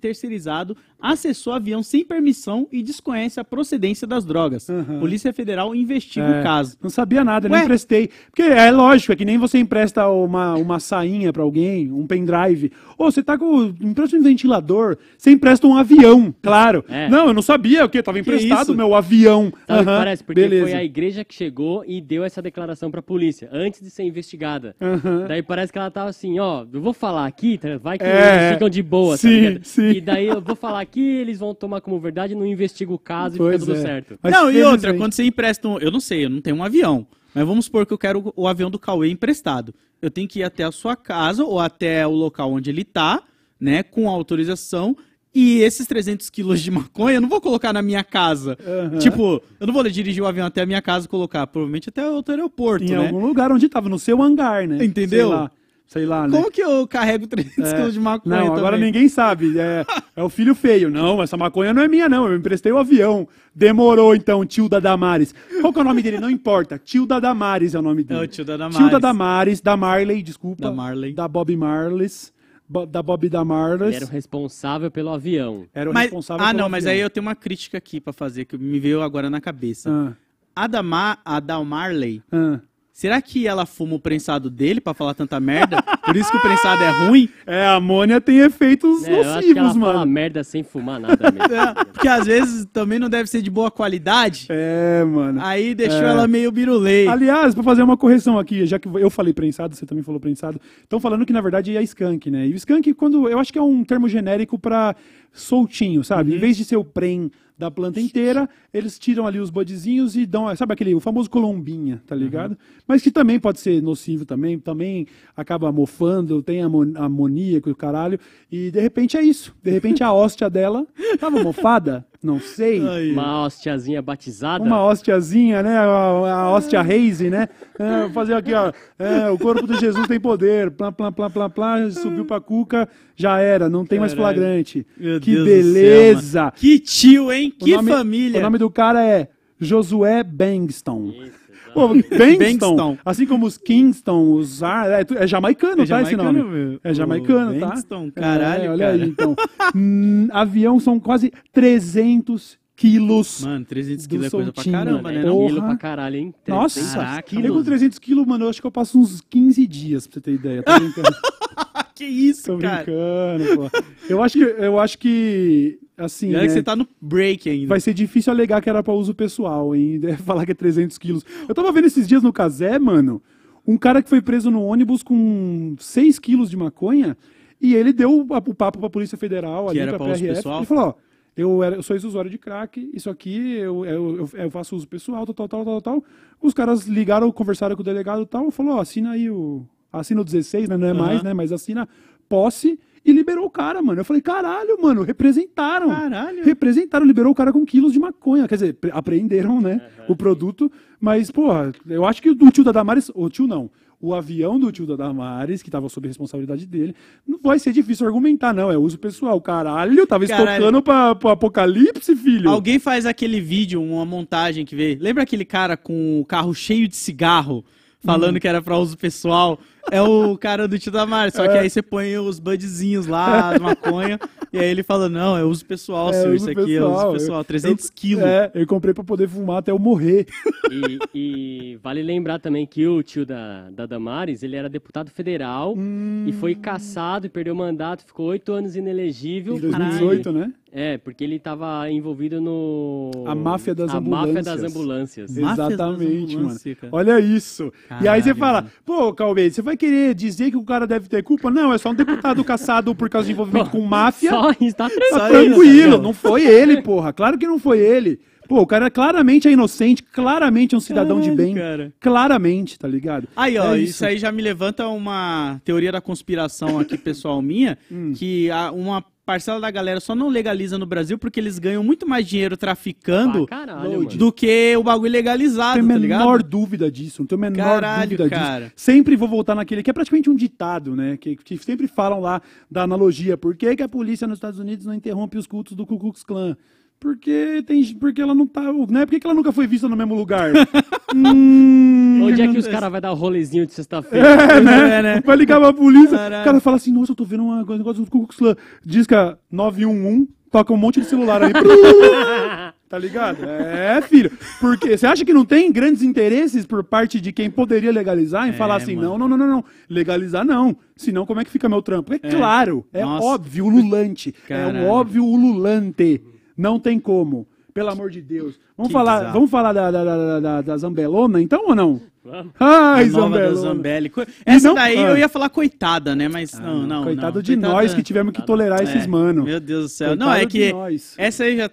terceirizado acessou o avião sem permissão e desconhece a procedência das drogas. Uhum. Polícia Federal investiga É, o caso. Não sabia nada, Ué? nem emprestei. Porque é lógico, é que nem você empresta uma, uma sainha pra alguém, um pendrive. Ou você tá com. Empresta um ventilador, você empresta um avião, claro. É. Não, eu não sabia o quê? Tava emprestado o meu avião. Sabe Aham, parece? Porque beleza. foi a igreja que chegou e deu essa declaração pra polícia, antes de ser investigada. Aham. Daí parece que ela tava assim, ó, eu vou falar aqui, tá? vai que É, eles ficam de boa, sim, tá ligado? sim. E daí eu vou falar aqui, eles vão tomar como verdade, não investiga o caso e Pois fica tudo é. certo. Mas não, e outra, felizmente- quando você empresta um. Eu não sei, eu não tenho um avião. Mas vamos supor que eu quero o avião do Cauê emprestado. Eu tenho que ir até a sua casa ou até o local onde ele tá, né? Com autorização. E esses 300 quilos de maconha eu não vou colocar na minha casa. Aham. Tipo, eu não vou dirigir o avião até a minha casa e colocar. Provavelmente até outro aeroporto, Em né? algum lugar onde tava, no seu hangar, né? Entendeu? Sei lá, né? Como que eu carrego 300 É. quilos de maconha Não, agora também? ninguém sabe. É, é o filho feio. Não, essa maconha não é minha, não. Eu emprestei o avião. Demorou, então, tio da Damares. Qual que é o nome dele? Não importa. Tio da Damares é o nome dele. É o tio da Damares. Tio da Damares, da Marley, desculpa. Da Marley. Da Bob Marles. Bo- da Bob da Ele Marles. era o responsável pelo avião. Era o Mas- responsável ah, pelo não, mas avião. aí eu tenho uma crítica aqui pra fazer, que me veio agora na cabeça. Ah, A da, Ma, a da Marley, ah. Será que ela fuma o prensado dele pra falar tanta merda? Por isso que o prensado é ruim? É, a amônia tem efeitos É, eu acho que ela nocivos, fala mano. merda sem fumar nada mesmo. É, porque às vezes também não deve ser de boa qualidade. É, mano. Aí deixou É. ela meio birulei. Aliás, pra fazer uma correção aqui, já que eu falei prensado, você também falou prensado, estão falando que na verdade é skunk, né? E o skunk, quando eu acho que é um termo genérico pra soltinho, sabe? Em vez de ser o prem da planta inteira, eles tiram ali os bodezinhos e dão, sabe aquele, o famoso colombinha, tá ligado? Mas que também pode ser nocivo também, também acaba mofando, tem amon- amoníaco e o caralho, e de repente é isso. De repente a hóstia dela tava mofada, Não sei. Ai, Uma hostiazinha batizada. Uma hostiazinha, né? A, a hóstia Reise, né? É, fazer aqui, ó. é, o corpo de Jesus tem poder. Plá, plá, plá, plá, plá, subiu pra cuca, já era, não tem mais Caralho. flagrante. Meu que Deus do céu, beleza! mano. que tio, hein? O Que nome- família. O nome do cara é Josué Bangston. Isso. Pô, Bangston. assim como os Kingston, os Ar, é, é jamaicano, É tá esse jamaicano, nome? meu. É jamaicano, tá? Bangston, caralho, É, olha cara. aí, então. Hum, avião são quase 300 quilos. Mano, 300 Do quilos é coisa pra caramba, né? Porra. quilo pra caralho, hein? Nossa, 300 Caraca, eu com 300 quilos, mano, eu acho que eu passo uns 15 dias, pra você ter ideia. Tô brincando, que isso, tô cara. brincando, pô. Eu acho que, eu acho que assim, E né, que você tá no break ainda. vai ser difícil alegar que era pra uso pessoal, hein? Falar que é 300 quilos. Eu tava vendo esses dias no Casé, mano, um cara que foi preso no ônibus com 6 quilos de maconha e ele deu o, papo pra Polícia Federal, Que ali era pra pra uso PRF. pessoal? Ele falou, ó, eu, era, eu sou ex-usuário de crack, isso aqui eu, eu, eu, eu faço uso pessoal, tal, tal, tal, tal, tal. Os caras ligaram, conversaram com o delegado e tal, falou, ó, assina aí o... Assina o 16, né? Não é Aham. mais, né? Mas assina posse e liberou o cara, mano. Eu falei, caralho, mano, representaram. Caralho. Representaram, liberou o cara com quilos de maconha. Quer dizer, pre- apreenderam, né? O produto. Mas, porra, eu acho que o do tio da Damares. O tio não. O avião do tio da Damares, que tava sob responsabilidade dele, não vai ser difícil argumentar, não. É uso pessoal. Caralho, tava Caralho. estocando pra, pro apocalipse, filho. Alguém faz aquele vídeo, uma montagem que vê. Lembra aquele cara com o carro cheio de cigarro, falando Hum. que era pra uso pessoal? É o cara do tio da Mar, só que É. aí você põe os budzinhos lá, maconha, e aí ele fala: Não, é uso pessoal, É, senhor. uso Isso aqui é pessoal. uso pessoal. 300 Eu- quilos. É, eu comprei pra poder fumar até eu morrer. E, e vale lembrar também que o tio da, da Damares, ele era deputado federal Hum. e foi caçado e perdeu o mandato, ficou oito anos inelegível. Em 2018, né? É, porque ele estava envolvido no... A máfia das a máfia das ambulâncias. ambulâncias. Máfias das Exatamente, mano. ambulâncias, cara. Olha isso. e aí você Caralho, fala, mano. pô, Cauê, você vai querer dizer que o cara deve ter culpa? Não, é só um deputado caçado por causa de envolvimento com máfia. Só está Tá isso, tá tranquilo, não foi ele, porra. Claro que não foi ele. Pô, o cara claramente é inocente, claramente é um cidadão de Caralho, bem. cara. Claramente, tá ligado? Aí, ó, É isso. aí já me levanta uma teoria da conspiração aqui, pessoal minha, Hum. que uma parcela da galera só não legaliza no Brasil porque eles ganham muito mais dinheiro traficando Pra caralho, do que o bagulho legalizado, Não tá tenho a menor ligado? dúvida disso, não tenho a menor Caralho, dúvida cara. disso. Sempre vou voltar naquele que é praticamente um ditado, né? Que, que sempre falam lá da analogia. Por que, que a polícia nos Estados Unidos não interrompe os cultos do Ku Klux Klan? Porque, tem, porque ela não tá. Né? Por que, ela nunca foi vista no mesmo lugar? hum, Onde é que os caras vão dar o rolezinho de sexta-feira? É, né? É, né? Vai ligar pra polícia, Caralho. o cara fala assim, nossa, eu tô vendo um negócio do Ku Klux Klan. Disca 911, toca um monte de celular aí. tá ligado? É, filho. Porque você acha que não tem grandes interesses por parte de quem poderia legalizar em É, falar assim, mano. não, não, não, não, não. Legalizar não. Senão como é que fica meu trampo? É, claro, é Nossa. óbvio, ululante. É um óbvio ululante. Não tem como. Pelo amor de Deus. Vamos Que falar, bizarro. vamos falar da, da, da, da, da Zambelona, então, ou não? Vamos. Ai, A Zambelona. Zambelli. Essa não- daí ah. eu ia falar coitada, né? Mas não, não. Coitado não. de Coitada- nós que tivemos que tolerar esses É, mano. Meu Deus do céu. Coitado não, é que essa aí já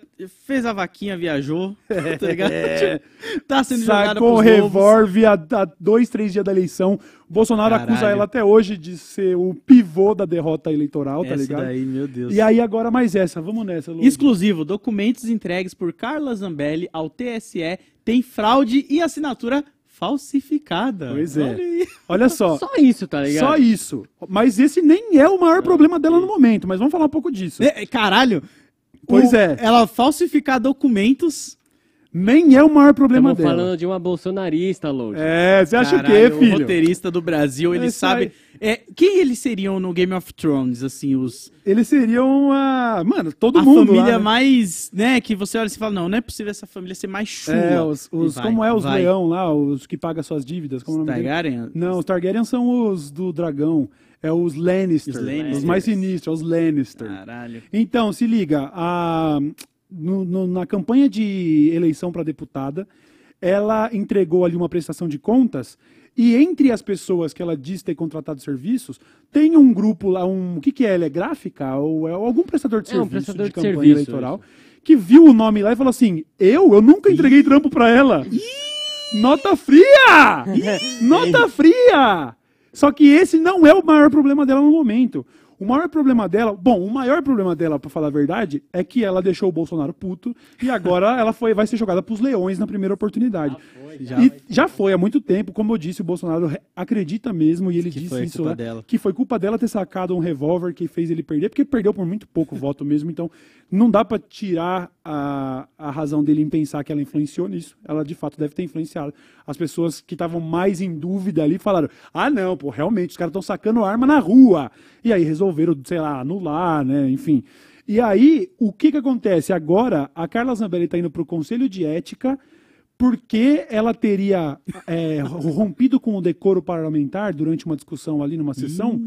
fez a vaquinha, viajou, tá ligado? tá sendo jogada Sacou o pros lobos. revólver há, há dois, três dias da eleição. O Bolsonaro Caralho. acusa ela até hoje de ser o pivô da derrota eleitoral, tá Essa ligado? daí, meu Deus. E aí agora mais essa, vamos nessa, Lu. Exclusivo, documentos entregues por Carla Zambelli ao TSE tem fraude e assinatura falsificada. Pois é. Olha aí. Olha só, Só isso, tá ligado? só isso. Mas esse nem é o maior problema dela no momento, mas vamos falar um pouco disso. É, caralho. Pois O- é. Ela falsificar documentos. Nem é o maior problema Estamos dela. falando de uma bolsonarista, Load. É, você acha Caralho, o quê, filho? O roteirista do Brasil, ele Esse sabe. aí. É, quem eles seriam no Game of Thrones, assim, os. Eles seriam a... Mano, todo a mundo família lá, né? mais, né, que você olha e fala, não, não é possível essa família ser mais chula. É, os, os- vai, como é os vai. leão lá, os que pagam suas dívidas, como é o nome dele? Targaryen? Não, os Targaryen são os do dragão. É os Lannister. Os Os, Lannisters. mais sinistros, os Lannister. Caralho. Então, se liga, a, no- no- na campanha de eleição para deputada, ela entregou ali uma prestação de contas e entre as pessoas que ela diz ter contratado serviços, tem um grupo lá, um, o que que é? Ela é gráfica? Ou é algum prestador de É, um serviço prestador de de campanha serviço, eleitoral, que viu o nome lá e falou assim, eu? Eu nunca entreguei trampo para ela. Nota fria! Nota fria! Só que esse não é o maior problema dela no momento. O maior problema dela, bom, o maior problema dela, pra falar a verdade, é que ela deixou o Bolsonaro puto e agora ela foi, vai ser jogada pros leões na primeira oportunidade. Já. E já foi há muito tempo, como eu disse, o Bolsonaro re- acredita mesmo, e ele Que disse foi isso culpa lá, dela. que foi culpa dela ter sacado um revólver que fez ele perder, porque perdeu por muito pouco voto mesmo, então não dá pra tirar a, a razão dele em pensar que ela influenciou nisso. Ela de fato deve ter influenciado. As pessoas que estavam mais em dúvida ali falaram: ah, não, pô, realmente, os caras estão sacando arma na rua. E aí resolveram, sei lá, anular, né, enfim. E aí, o que que acontece? Agora, a Carla Zambelli está indo para o Conselho de Ética porque ela teria é, rompido com o decoro parlamentar durante uma discussão ali numa sessão.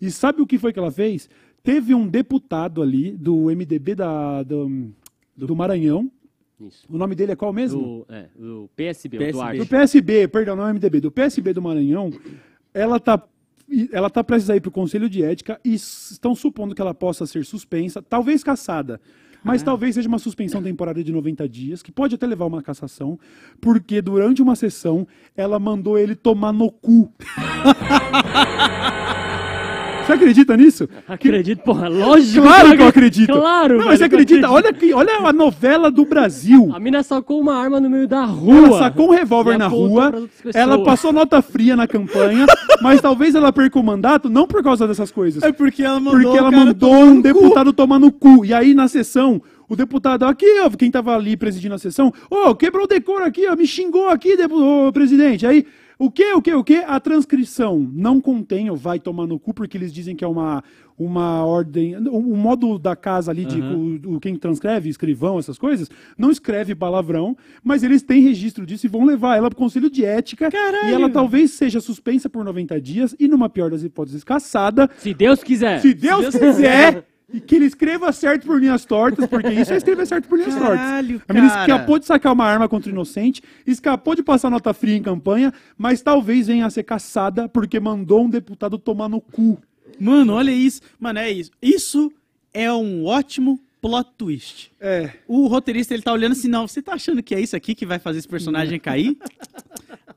E sabe o que foi que ela fez? Teve um deputado ali do MDB da, do, do Maranhão. Isso. O nome dele é qual mesmo? Do, é, do PSB, PSB. o Duarte. Do PSB, perdão, não é MDB, do PSB do Maranhão, ela tá ela tá prestes a ir para o Conselho de Ética e estão supondo que ela possa ser suspensa, talvez caçada. Mas talvez seja uma suspensão temporária de 90 dias, que pode até levar uma cassação, porque durante uma sessão ela mandou ele tomar no cu. Você acredita nisso? Acredito, porra, lógico. Claro que eu acredito. Claro, Não, mas você que acredita? Olha, aqui, olha a novela do Brasil. A mina sacou uma arma no meio da rua. Ela sacou um revólver na rua, ela passou nota fria na campanha, mas talvez ela perca o mandato não por causa dessas coisas. É porque ela mandou Porque ela mandou um deputado tomar no cu. E aí, na sessão, o deputado, aqui, ó, quem tava ali presidindo a sessão, ô, quebrou o decoro aqui, ó, me xingou aqui, ô, presidente. Aí, o que, o que, o que? A transcrição não contém o vai tomar no cu, porque eles dizem que é uma, uma ordem, o, o modo da casa ali, de o, o- quem transcreve, escrivão, essas coisas, não escreve palavrão, mas eles têm registro disso e vão levar ela pro conselho de ética. Caralho! E ela talvez seja suspensa por 90 dias e, numa pior das hipóteses, caçada. Se Deus quiser. Se Deus quiser, e que ele escreva certo por linhas tortas, porque isso é escrever certo por linhas Caralho, tortas. A menina cara. escapou de sacar uma arma contra o inocente, escapou de passar nota fria em campanha, mas talvez venha a ser caçada porque mandou um deputado tomar no cu. Mano, olha isso. Mano, é isso. Isso é um ótimo plot twist. É. O roteirista, ele tá olhando assim, não, você tá achando que é isso aqui que vai fazer esse personagem cair?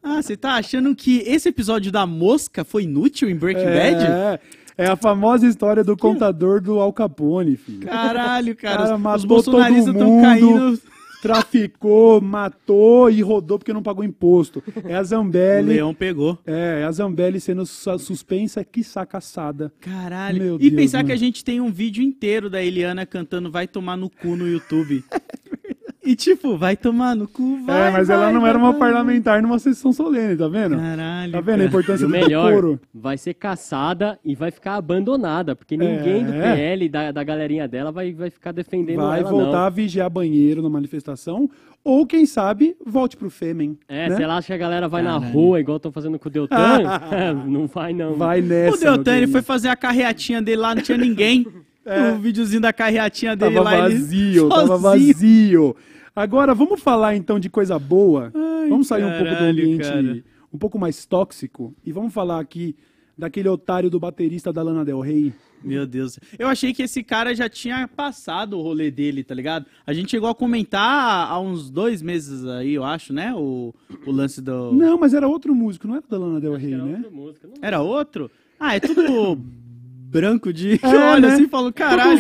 Ah, você tá achando que esse episódio da mosca foi inútil em Breaking Bad? É, a famosa história do contador do Al Capone, filho. Caralho, cara. Cara, os- matou bolsonaristas todo estão mundo. caindo. Traficou, matou e rodou porque não pagou imposto. É a O Zambelli. leão pegou. É, é a Zambelli sendo su- suspensa, que caçada. Caralho. Meu e Deus, pensar mano. que a gente tem um vídeo inteiro da Eliana cantando Vai Tomar no Cu no YouTube. e tipo, vai tomar no cu, vai. é, mas vai, ela não vai, era uma vai, parlamentar numa sessão solene, tá vendo? Caralho. Tá vendo a cara. E importância o do melhor, decoro? vai ser caçada e vai ficar abandonada, porque ninguém do É. PL, da, da galerinha dela, vai, vai ficar defendendo Vai ela, voltar não. a vigiar banheiro na manifestação, ou quem sabe, volte pro Fêmen. É, né? se ela acha que a galera vai Caralho. na rua, igual estão fazendo com o Deltan, não vai não. Vai nessa. O Deltan, ele foi fazer a carreatinha dele lá, não tinha ninguém. É. O videozinho da carreatinha dele Tava lá. ele vazio, tava vazio. Agora, vamos falar então de coisa boa. Ai, vamos sair um pouco do caralho, ambiente cara. um pouco mais tóxico e vamos falar aqui daquele otário do baterista da Lana Del Rey. Meu Deus. Eu achei que esse cara já tinha passado o rolê dele, tá ligado? A gente chegou a comentar há uns dois meses aí, eu acho, né? O, o lance do. Não, mas era outro músico, não era da Lana Del Rey, era né? não Era outro? Ah, é tudo branco de. É, Olha né? assim e falou, caralho. Cara-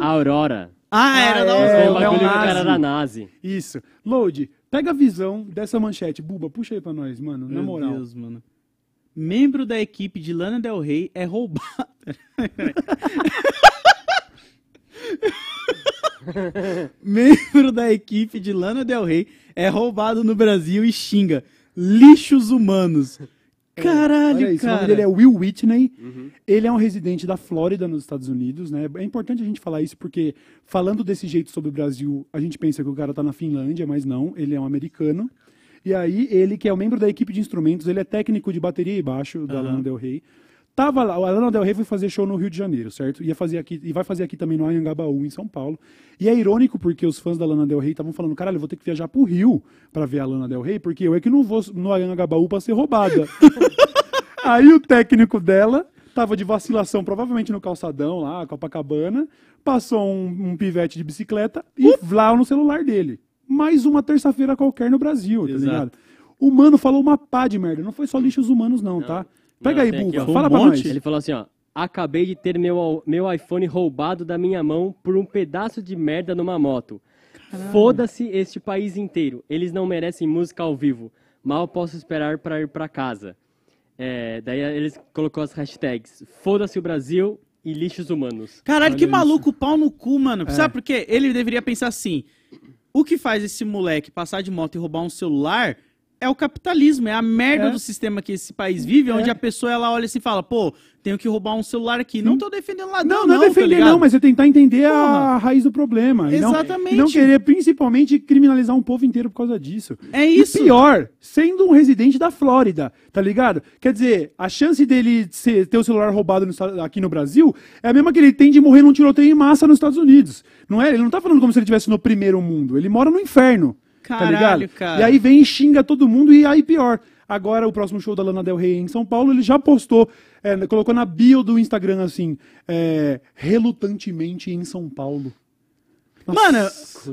A Aurora. Ah, era Ah, da é, Foi é um o bagulho que o nazi. cara era nazi. Isso. Load, pega a visão dessa manchete. Buba, puxa aí pra nós, mano, na Meu moral. Deus, mano. Membro da equipe de Lana Del Rey é roubado. Membro da equipe de Lana Del Rey é roubado no Brasil e xinga lixos humanos. Caralho, Olha isso, o nome cara. dele é Will Whitney. Ele é um residente da Flórida, nos Estados Unidos, né? É importante a gente falar isso porque, falando desse jeito sobre o Brasil, a gente pensa que o cara tá na Finlândia, mas não, ele é um americano. E aí, ele, que é um membro da equipe de instrumentos, ele é técnico de bateria e baixo da Lana Del Rey. Tava lá, a Lana Del Rey foi fazer show no Rio de Janeiro, certo? Ia fazer aqui, e vai fazer aqui também no Anhangabaú, em São Paulo. E é irônico porque os fãs da Lana Del Rey estavam falando, caralho, eu vou ter que viajar pro Rio pra ver a Lana Del Rey, porque eu é que não vou no Anhangabaú pra ser roubada. Aí o técnico dela tava de vacilação, provavelmente no calçadão lá, Copacabana, passou um, um pivete de bicicleta e lá no celular dele. Mais uma terça-feira qualquer no Brasil, tá Exato. ligado? O mano falou uma pá de merda. Não foi só lixos humanos, não, tá? Pega Não, aí, tem aqui, Buba. ó. Fala Um pra monte. nós. Ele falou assim, ó. Acabei de ter meu, meu iPhone roubado da minha mão por um pedaço de merda numa moto. Foda-se este país inteiro. Eles não merecem música ao vivo. Mal posso esperar para ir para casa. É, daí eles colocou as hashtags Foda-se o Brasil e lixos humanos. Caralho, Olha que isso. maluco, pau no cu, mano. É. Sabe por quê? Ele deveria pensar assim: o que faz esse moleque passar de moto e roubar um celular é o capitalismo, é a merda É. do sistema que esse país vive, É. onde a pessoa ela olha assim e fala, pô, tenho que roubar um celular aqui. Não tô defendendo ladrão, Não, não é defender, tá não, mas é tentar entender a raiz do problema. Não- Exatamente. E não, querer, principalmente, criminalizar um povo inteiro por causa disso. É isso. E pior, sendo um residente da Flórida, tá ligado? Quer dizer, a chance dele ser- ter o celular roubado no aqui no Brasil é a mesma que ele tem de morrer num tiroteio em massa nos Estados Unidos. Não é? Ele não tá falando como se ele estivesse no primeiro mundo. Ele mora no inferno. Tá Caralho, ligado? cara. E aí vem e xinga todo mundo e aí pior. Agora, o próximo show da Lana Del Rey em São Paulo, ele já postou, é, colocou na bio do Instagram assim, é, relutantemente em São Paulo. Nossa. Mano,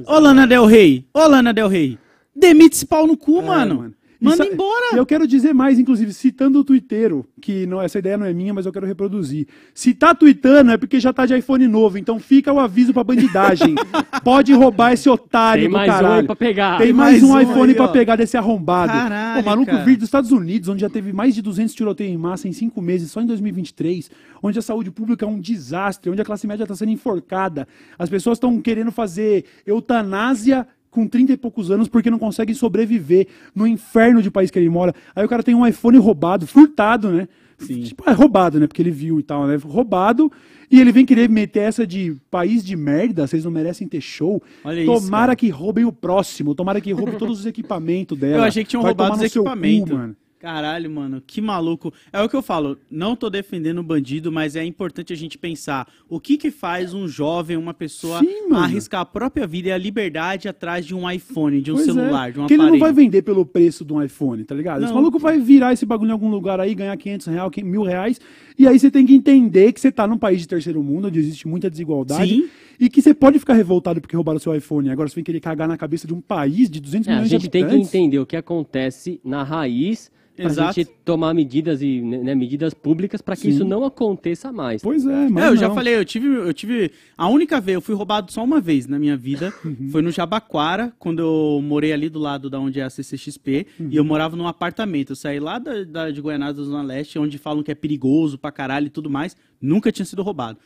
ô Lana Del Rey, ô Lana Del Rey, demite esse pau no cu, É, mano. E Manda sa- embora. Eu quero dizer mais, inclusive, citando o twitteiro, que não, essa ideia não é minha, mas eu quero reproduzir. Se tá tweetando é porque já tá de iPhone novo, então fica o aviso pra bandidagem. Pode roubar esse otário Tem do mais um aí pra pegar. Tem Tem mais, mais um um iPhone aí, pra ó. pegar desse arrombado. Caralho, o maluco cara. vir dos Estados Unidos, onde já teve mais de 200 tiroteios em massa em cinco meses, só em 2023, onde a saúde pública é um desastre, onde a classe média tá sendo enforcada, as pessoas estão querendo fazer eutanásia com 30 e poucos anos porque não conseguem sobreviver no inferno de país que ele mora. Aí o cara tem um iPhone roubado, furtado, né? Sim. Tipo, é roubado, né? Porque ele viu e tal, né? Roubado. E ele vem querer meter essa de país de merda, vocês não merecem ter show. Olha isso, tomara cara. que roubem o próximo, tomara que roubem todos os equipamentos dela. Eu achei que tinham Vai roubado os cu, equipamentos. mano. Caralho, mano, que maluco. É o que eu falo, não tô defendendo o bandido, mas é importante a gente pensar o que que faz um jovem, uma pessoa Sim, arriscar a própria vida e a liberdade atrás de um iPhone, de um Pois celular, é. de um que ele aparelho. não vai vender pelo preço de um iPhone, tá ligado? Esse Não. maluco vai virar esse bagulho em algum lugar aí, ganhar 500 reais, mil reais, e aí você tem que entender que você tá num país de terceiro mundo, onde existe muita desigualdade, Sim. e que você pode ficar revoltado porque roubaram seu iPhone. Agora você vem querer cagar na cabeça de um país de 200 É, a milhões gente de tem que habitantes. entender o que acontece na raiz Exato. gente tomar medidas e né, medidas públicas para que Sim. isso não aconteça mais. Pois é, mas É, eu já não. falei, eu tive, eu tive. A única vez, eu fui roubado só uma vez na minha vida. Uhum. Foi no Jabaquara, quando eu morei ali do lado da onde é a CCXP. E Uhum. eu morava num apartamento. Eu saí lá da, da- de Goiânia, da Zona Leste, onde falam que é perigoso pra caralho e tudo mais. Nunca tinha sido roubado.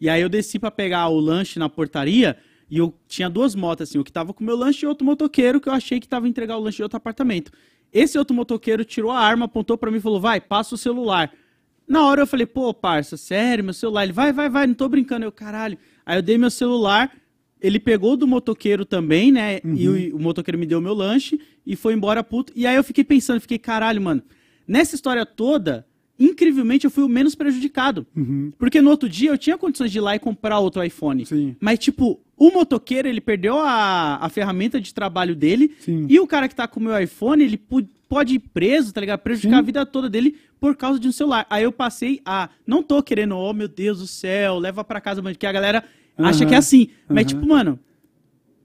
E aí eu desci pra pegar o lanche na portaria. E eu tinha duas motos, assim, o que tava com o meu lanche e outro motoqueiro que eu achei que tava a entregar o lanche de outro apartamento. Esse outro motoqueiro tirou a arma, apontou pra mim e falou: vai, passa o celular. Na hora eu falei, pô, parça, sério, meu celular. Ele, vai, vai, vai, não tô brincando. Eu, caralho. Aí eu dei meu celular, ele pegou do motoqueiro também, né? E o, o motoqueiro me deu meu lanche e foi embora puto. E aí eu fiquei pensando, fiquei, caralho, mano. Nessa história toda, incrivelmente eu fui o menos prejudicado. Porque no outro dia eu tinha condições de ir lá e comprar outro iPhone. Sim. Mas, tipo, o motoqueiro, ele perdeu a, a ferramenta de trabalho dele. Sim. E o cara que tá com o meu iPhone, ele pode ir preso, tá ligado? Prejudicar Sim. a vida toda dele por causa de um celular. Aí eu passei a. Não tô querendo, oh meu Deus do céu, leva pra casa, mano, que a galera acha Aham. que é assim. Mas, Aham. tipo, mano.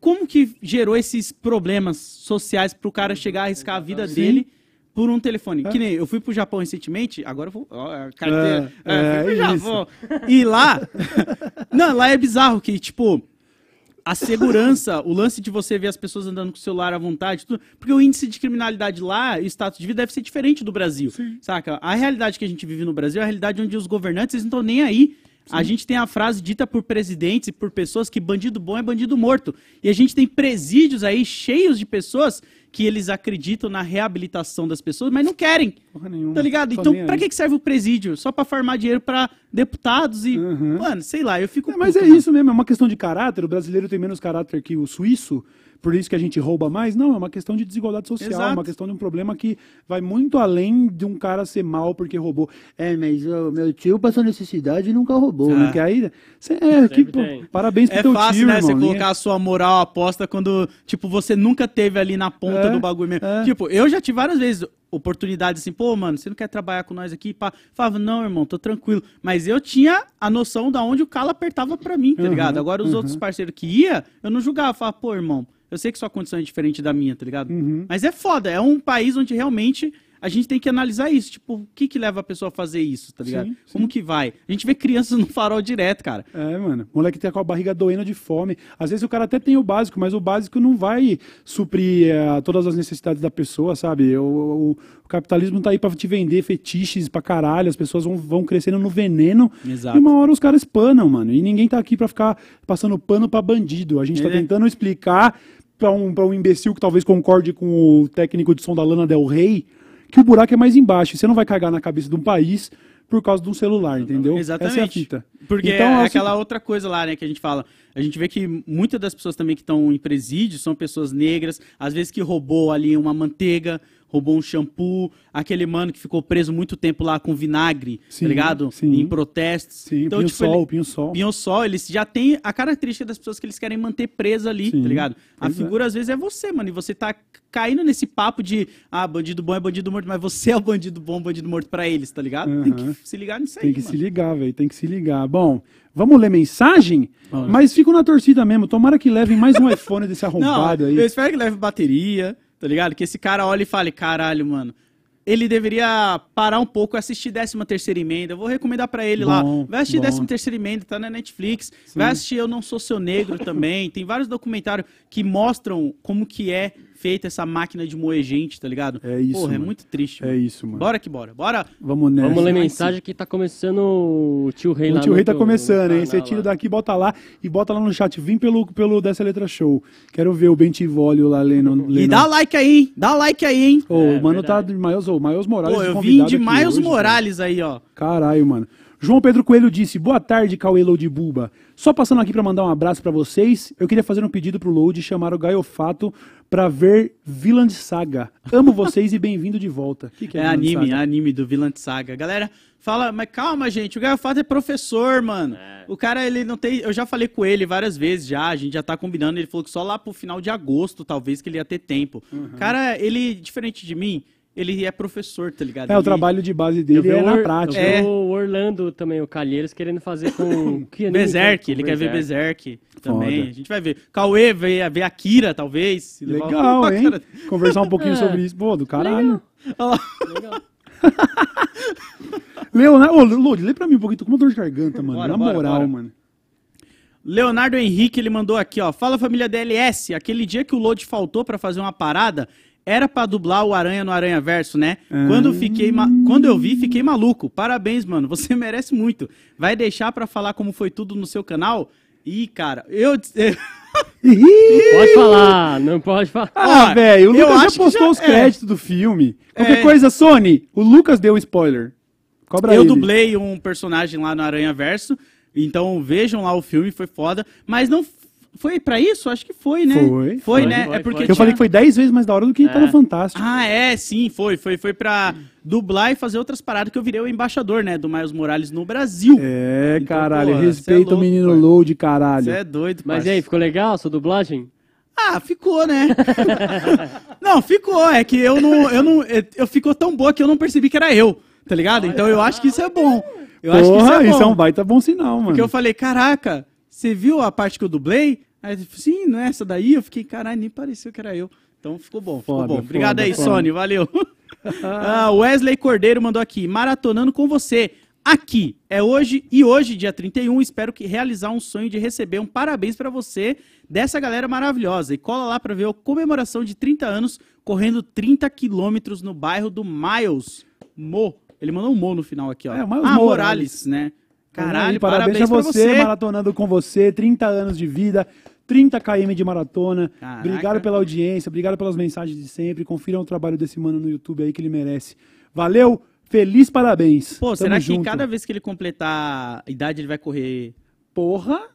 Como que gerou esses problemas sociais pro cara chegar a arriscar a vida Sim. dele por um telefone? É. Que nem eu fui pro Japão recentemente, agora eu vou. Ó, carteira. É, É, fui pro é Japão. E lá. não, lá é bizarro que, tipo. A segurança, o lance de você ver as pessoas andando com o celular à vontade, tudo, porque o índice de criminalidade lá, e o status de vida deve ser diferente do Brasil. Saca? A realidade que a gente vive no Brasil é a realidade onde os governantes eles não estão nem aí. A gente tem a frase dita por presidentes e por pessoas que bandido bom é bandido morto. E a gente tem presídios aí cheios de pessoas que eles acreditam na reabilitação das pessoas, mas não querem. Porra nenhuma. Tá ligado? Tô Então, pra que que serve o presídio? Só pra farmar dinheiro pra deputados e. Uhum. Mano, sei lá, eu fico. É, mas puto, é mano. isso mesmo, é uma questão de caráter. O brasileiro tem menos caráter que o suíço, por isso que a gente rouba mais. Não, é uma questão de desigualdade social, Exato. é uma questão de um problema que vai muito além de um cara ser mal porque roubou. É, mas o meu tio passou necessidade e nunca roubou, Ah. né? Que aí, cê, é, que, pô, parabéns pro É teu fácil, tio, né? irmão. Você colocar a sua moral à aposta quando, tipo, você nunca teve ali na ponta É, do bagulho mesmo. é. Tipo, eu já tive várias vezes oportunidades assim, pô, mano, você não quer trabalhar com nós aqui? Pá. Falava, não, irmão, tô tranquilo. Mas eu tinha a noção da onde o calo apertava pra mim, tá Uhum, ligado? Agora os uhum. outros parceiros que ia, eu não julgava. Falava, pô, irmão, eu sei que sua condição é diferente da minha, tá ligado? Uhum. Mas é foda, é um país onde realmente a gente tem que analisar isso. Tipo, o que que leva a pessoa a fazer isso, tá ligado? Sim, Como sim. que vai? A gente vê crianças no farol direto, cara. É, mano. O moleque tá com a barriga doendo de fome. Às vezes o cara até tem o básico, mas o básico não vai suprir eh, todas as necessidades da pessoa, sabe? O, o- o capitalismo tá aí pra te vender fetiches pra caralho. As pessoas vão, vão crescendo no veneno. Exato. E uma hora os caras espanam, mano. E ninguém tá aqui pra ficar passando pano pra bandido. A gente tá É. tentando explicar pra um, pra um imbecil que talvez concorde com o técnico de som da Lana Del Rey que o buraco é mais embaixo. Você não vai cagar na cabeça de um país por causa de um celular, entendeu? Exatamente. Essa é a fita. Porque Então, é assim- aquela outra coisa lá, né, que a gente fala. A gente vê que muitas das pessoas também que estão em presídio são pessoas negras, às vezes que roubou ali uma manteiga, roubou um shampoo, aquele mano que ficou preso muito tempo lá com vinagre, Sim, tá ligado? sim. Em protestos. Sim, então, tipo, ele- sol, pinho sol. Pinho Sol, eles já têm a característica das pessoas que eles querem manter presa ali, Sim, tá ligado? A é. figura, às vezes, é você, mano. E você tá caindo nesse papo de, ah, bandido bom é bandido morto, mas você é o bandido bom, bandido morto pra eles, tá ligado? Tem Aham. que se ligar nisso aí, Tem que mano. se ligar, velho. Tem que se ligar. Bom, vamos ler mensagem? Vamos. Mas fico na torcida mesmo. Tomara que levem mais um iPhone desse Não, arrombado aí. eu espero que leve bateria, tá ligado? Que esse cara olhe e fale, caralho, mano. Ele deveria parar um pouco e assistir 13 terceira emenda. Eu vou recomendar pra ele lá. Bom, Vai assistir bom. 13 terceira emenda, tá na Netflix. Vai assistir Eu Não Sou Seu Negro também. Tem vários documentários que mostram como que é feita essa máquina de moer gente, tá ligado? É isso, Porra, é mano. muito triste. É mano. isso, mano. Bora que bora. Bora. Vamos nessa. Vamos ler mensagem que tá começando o tio Rei lá O tio Rei tá do- começando, hein? Você tira lá. daqui, bota lá e bota lá no chat. Vim pelo, pelo dessa letra show. Quero ver o Bentivólio lá lendo. E lendo. dá like aí, hein? Dá like aí, hein? Ô, É, o mano tá verdade. de Miles, ô, Miles Morales. Pô, eu vim de Miles hoje, cara. Morales aí, ó. Caralho, mano. João Pedro Coelho disse: Boa tarde, Cauê Load Buba. Só passando aqui pra mandar um abraço pra vocês. Eu queria fazer um pedido pro Load chamar o Gaiofato pra ver Villand Saga. Amo vocês e bem-vindo de volta. Que que É Vinland anime, Saga? anime do Villant Saga. Galera, fala, mas calma, gente, o Gaiofato é professor, mano. O cara, ele não tem. Eu já falei com ele várias vezes já, a gente já tá combinando. Ele falou que só lá pro final de agosto, talvez, que ele ia ter tempo. Uhum. Cara, ele, diferente de mim, ele é professor, tá ligado? É, o Ele- trabalho de base dele é o na prática. É. o Orlando também, o Calheiros, querendo fazer com. que anime Berserk, é? ele quer ver Berserk também. Foda. A gente vai ver. Cauê vai ver Akira, talvez. se levar o- Legal, hein? Cara, Conversar um pouquinho É. sobre isso. Pô, do caralho. olha lá. Legal. Leonardo, ô, Load, lê pra mim um pouquinho. Tô com uma dor de garganta, mano. Bora, na bora, moral, bora. mano. Leonardo Henrique, ele mandou aqui, ó. Fala família DLS, aquele dia que o Load faltou pra fazer uma parada, era pra dublar o Aranha no Aranha Verso, né? Ah. Quando, fiquei Quando eu vi, fiquei maluco. Parabéns, mano. Você merece muito. Vai deixar pra falar como foi tudo no seu canal? Ih, cara, eu. Ih! Pode falar, não pode falar. Ah, velho, o Lucas já postou já- os é. créditos do filme. Qualquer É. coisa, Sony, o Lucas deu spoiler. Cobra eu ele. dublei um personagem lá no Aranha Verso. Então vejam lá o filme, foi foda. Mas não. Foi pra isso? Acho que foi, né? Foi, Foi, foi, né? foi, é porque foi. Eu tinha- falei que foi 10 vezes mais da hora do que tá no Fantástico. Ah, é, sim, foi. Foi, foi pra dublar e fazer outras paradas que eu virei o embaixador, né? Do Miles Morales no Brasil. É, Então, caralho, porra, é respeita o louco, menino pai. Load, caralho. Você é doido, Mas e aí, ficou legal a sua dublagem? Ah, ficou, né? não, ficou. É que eu não. Eu não. Eu, ficou tão boa que eu não percebi que era eu, tá ligado? Então eu acho que isso é bom. Eu acho que isso Porra, é bom. isso é um baita bom sinal, mano. Porque eu falei, caraca, você viu a parte que eu dublei? Aí falou, sim, não é essa daí? Eu fiquei, caralho, nem pareceu que era eu. Então ficou bom, ficou Foda, bom. Obrigado foda, aí, foda. Sony, valeu. Ah, Wesley Cordeiro mandou aqui, maratonando com você. Aqui, é hoje e hoje, dia 31, espero que realizar um sonho de receber um parabéns pra você dessa galera maravilhosa. E cola lá pra ver a comemoração de 30 anos, correndo 30 quilômetros no bairro do Miles. Mo. Ele mandou um Mo no final aqui, ó. É, o Miles ah, Morales. Morales, né? Caralho, parabéns, a pra você, você. maratonando com você, 30 anos de vida, 30 km de maratona. Caraca. Obrigado pela audiência, obrigado pelas mensagens de sempre. Confiram o trabalho desse mano no YouTube aí que ele merece. Valeu, feliz parabéns. Pô, Tamo será que junto. cada vez que ele completar a idade ele vai correr? Porra!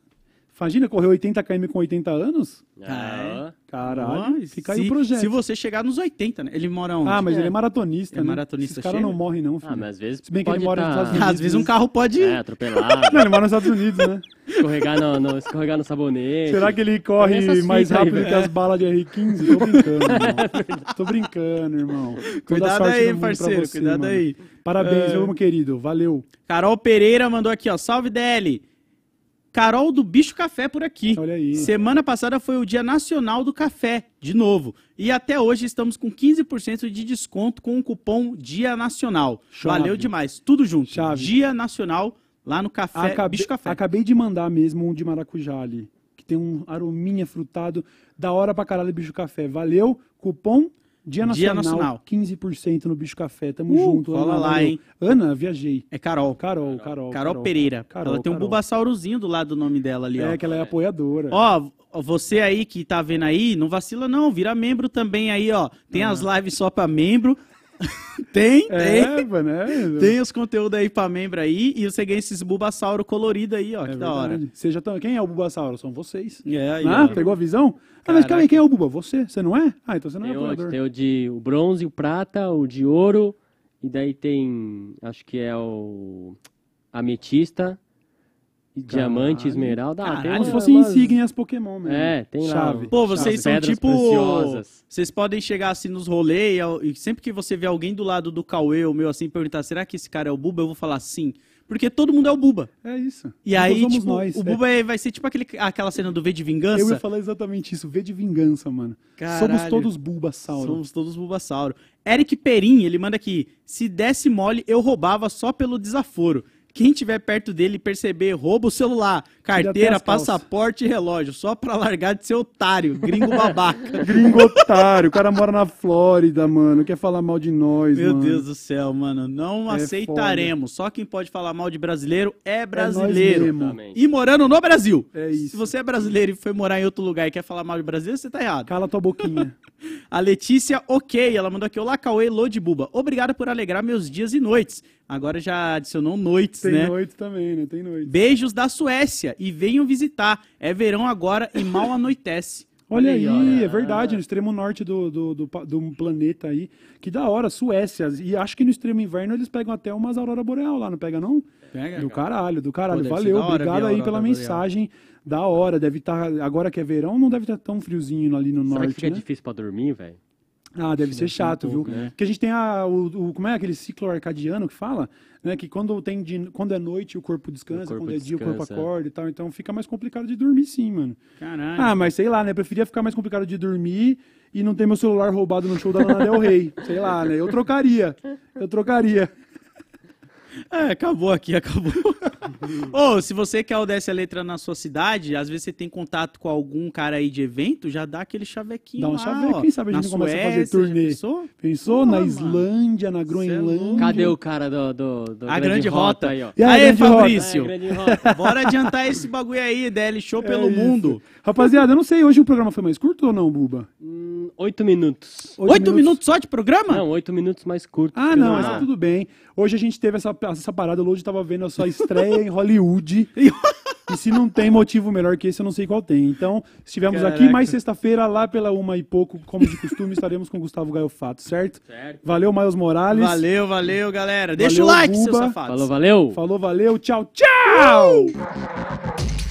Imagina correr 80 km com 80 anos? Ah, Caralho, Ó, fica se, aí o projeto. Se você chegar nos 80, né? Ele mora onde? Ah, mas É. ele é maratonista, É né? maratonista, Esses caras chega? não morrem não, filho. Ah, mas às vezes Se bem que ele mora nos tá- Estados Unidos. Às vezes um carro pode... É, atropelado, Não, ele mora nos Estados Unidos, né? escorregar no, no- escorregar no sabonete. Será que ele corre mais aí, rápido que as balas de R15? Tô brincando, irmão. Tô brincando, irmão. Cuidado aí, parceiro, você, cuidado mano. aí. Parabéns, É. meu querido. Valeu. Carol Pereira mandou aqui, ó. Salve, DL. Carol do Bicho Café por aqui. Olha aí. Semana passada foi o Dia Nacional do Café, de novo. E até hoje estamos com 15% de desconto com o cupom Dia Nacional. Chave. Valeu demais. Tudo junto. Chave. Dia Nacional lá no Café Acabei, Bicho Café. acabei de mandar mesmo um de maracujá ali. Que tem um arominha frutado. Da hora pra caralho, bicho café. Valeu. Cupom Dia Dia Nacional. Nacional. 15% no bicho café. Tamo Uh, junto. cola Ana, lá, hein? Ana, viajei. É Carol. Carol, Carol. Carol, Pereira. Carol, Ela tem um Carol. bubassaurozinho do lado do nome dela ali, ó. É, que ela é apoiadora. Ó, você aí que tá vendo aí, não vacila não, vira membro também aí, ó. Tem as lives só pra membro. Tem, tem. é, mano, é. Tem os conteúdos aí pra membro aí e você ganha esses bulbasauro colorido aí, ó, É que da hora. verdade. Você já tá... Quem é o Bulbasauro? São vocês. É, aí, Ah, ó. pegou a visão? Ah, mas calma aí, quem é o Buba? Você? Você não é? Ah, então você não é Tem, o, apoiador. tem o de o bronze, o prata, o de ouro, e daí tem, acho que é o ametista, diamante, esmeralda. Ah, tem Caralho. Como se fossem insígnias as Pokémon mesmo. É, tem lá. Chave. o- Pô, vocês são pedras tipo. preciosas. Vocês podem chegar assim nos rolês e, e sempre que você vê alguém do lado do Cauê ou meu assim perguntar: será que esse cara é o Buba? Eu vou falar sim. Porque todo mundo é o Buba. É isso. E aí, somos tipo, nós. o É. Buba é- vai ser tipo aquele, aquela cena do V de Vingança. Eu ia falar exatamente isso. V de vingança, mano. Caralho. Somos todos Bulbasauro. Somos todos Bulbasauro. Eric Perim, ele manda aqui: se desse mole, eu roubava só pelo desaforo. Quem tiver perto dele perceber, rouba o celular, carteira, passaporte e relógio, só pra largar de ser otário, gringo babaca. Gringo otário. O cara mora na Flórida, mano. Quer falar mal de nós, Meu mano. Deus do céu, mano. Não É aceitaremos. Só quem pode falar mal de brasileiro é nós brasileiro. mesmo. Exatamente. e morando no Brasil. É isso. Se você é brasileiro e foi morar em outro lugar e quer falar mal de brasileiro, você tá errado. Cala tua boquinha. A Letícia, ok. Ela mandou aqui: Olá, Cauê, Lô de Buba. Obrigado por alegrar meus dias e noites. Agora já adicionou noites, Tem né? noite também, né? Tem noite. Beijos da Suécia e venham visitar. É verão agora e mal anoitece. Olha aí, ó. é verdade, no extremo norte do, do, do, do planeta aí. Que da hora, Suécia. E acho que no extremo inverno eles pegam até umas aurora boreal lá, não pega não? Pega, Do cara. caralho, do caralho. Pô, Valeu, obrigado aí pela boreal. mensagem. Da hora, deve estar. agora que é verão, não deve estar tão friozinho ali no Será que norte, fica né? difícil pra dormir, velho? Ah, deve ser chato, um pouco, viu? né? Porque a gente tem a, o, o- como é aquele ciclo arcadiano que fala, né? Que quando tem de- quando é noite o corpo descansa, O corpo quando é dia o corpo é. acorda e tal, então fica mais complicado de dormir sim, mano. Caralho. Ah, mas sei lá, né? Preferia ficar mais complicado de dormir e não ter meu celular roubado no show da Lana Del Rey. Sei lá, né? Eu trocaria. Eu trocaria. É, acabou aqui, acabou. Ô, se você quer o Desce a Letra na sua cidade, às vezes você tem contato com algum cara aí de evento, já dá aquele chavequinho Dá um lá, chaveco, ó. quem sabe a Na gente não começa a fazer Suécia, turnê. pensou? Pensou? Pô, na mano. Islândia, na é Groenlândia. Cadê o cara do, do, do A grande rota. aí, ó? E aí, Aê, grande rota? Fabrício. É, grande rota. Bora adiantar esse bagulho aí, DL Show É pelo isso. mundo. Rapaziada, eu não sei, hoje o programa foi mais curto ou não, Buba? Hum, Oito minutos. Oito minutos só de programa? Não, oito minutos mais curtos. Ah, não, mas tá tudo bem. Hoje a gente teve essa, essa parada, o Lodi tava vendo a sua estreia em Hollywood. E se não tem motivo melhor que esse, eu não sei qual tem. Então, estivemos aqui mais sexta-feira, lá pela uma e pouco, como de costume, estaremos com o Gustavo Gaio Fato, certo? Certo. Valeu, Miles Morales. Valeu, valeu, galera. Deixa Valeu, o like, Buba. seus safados. Falou, valeu. Falou, valeu, tchau, tchau! Desce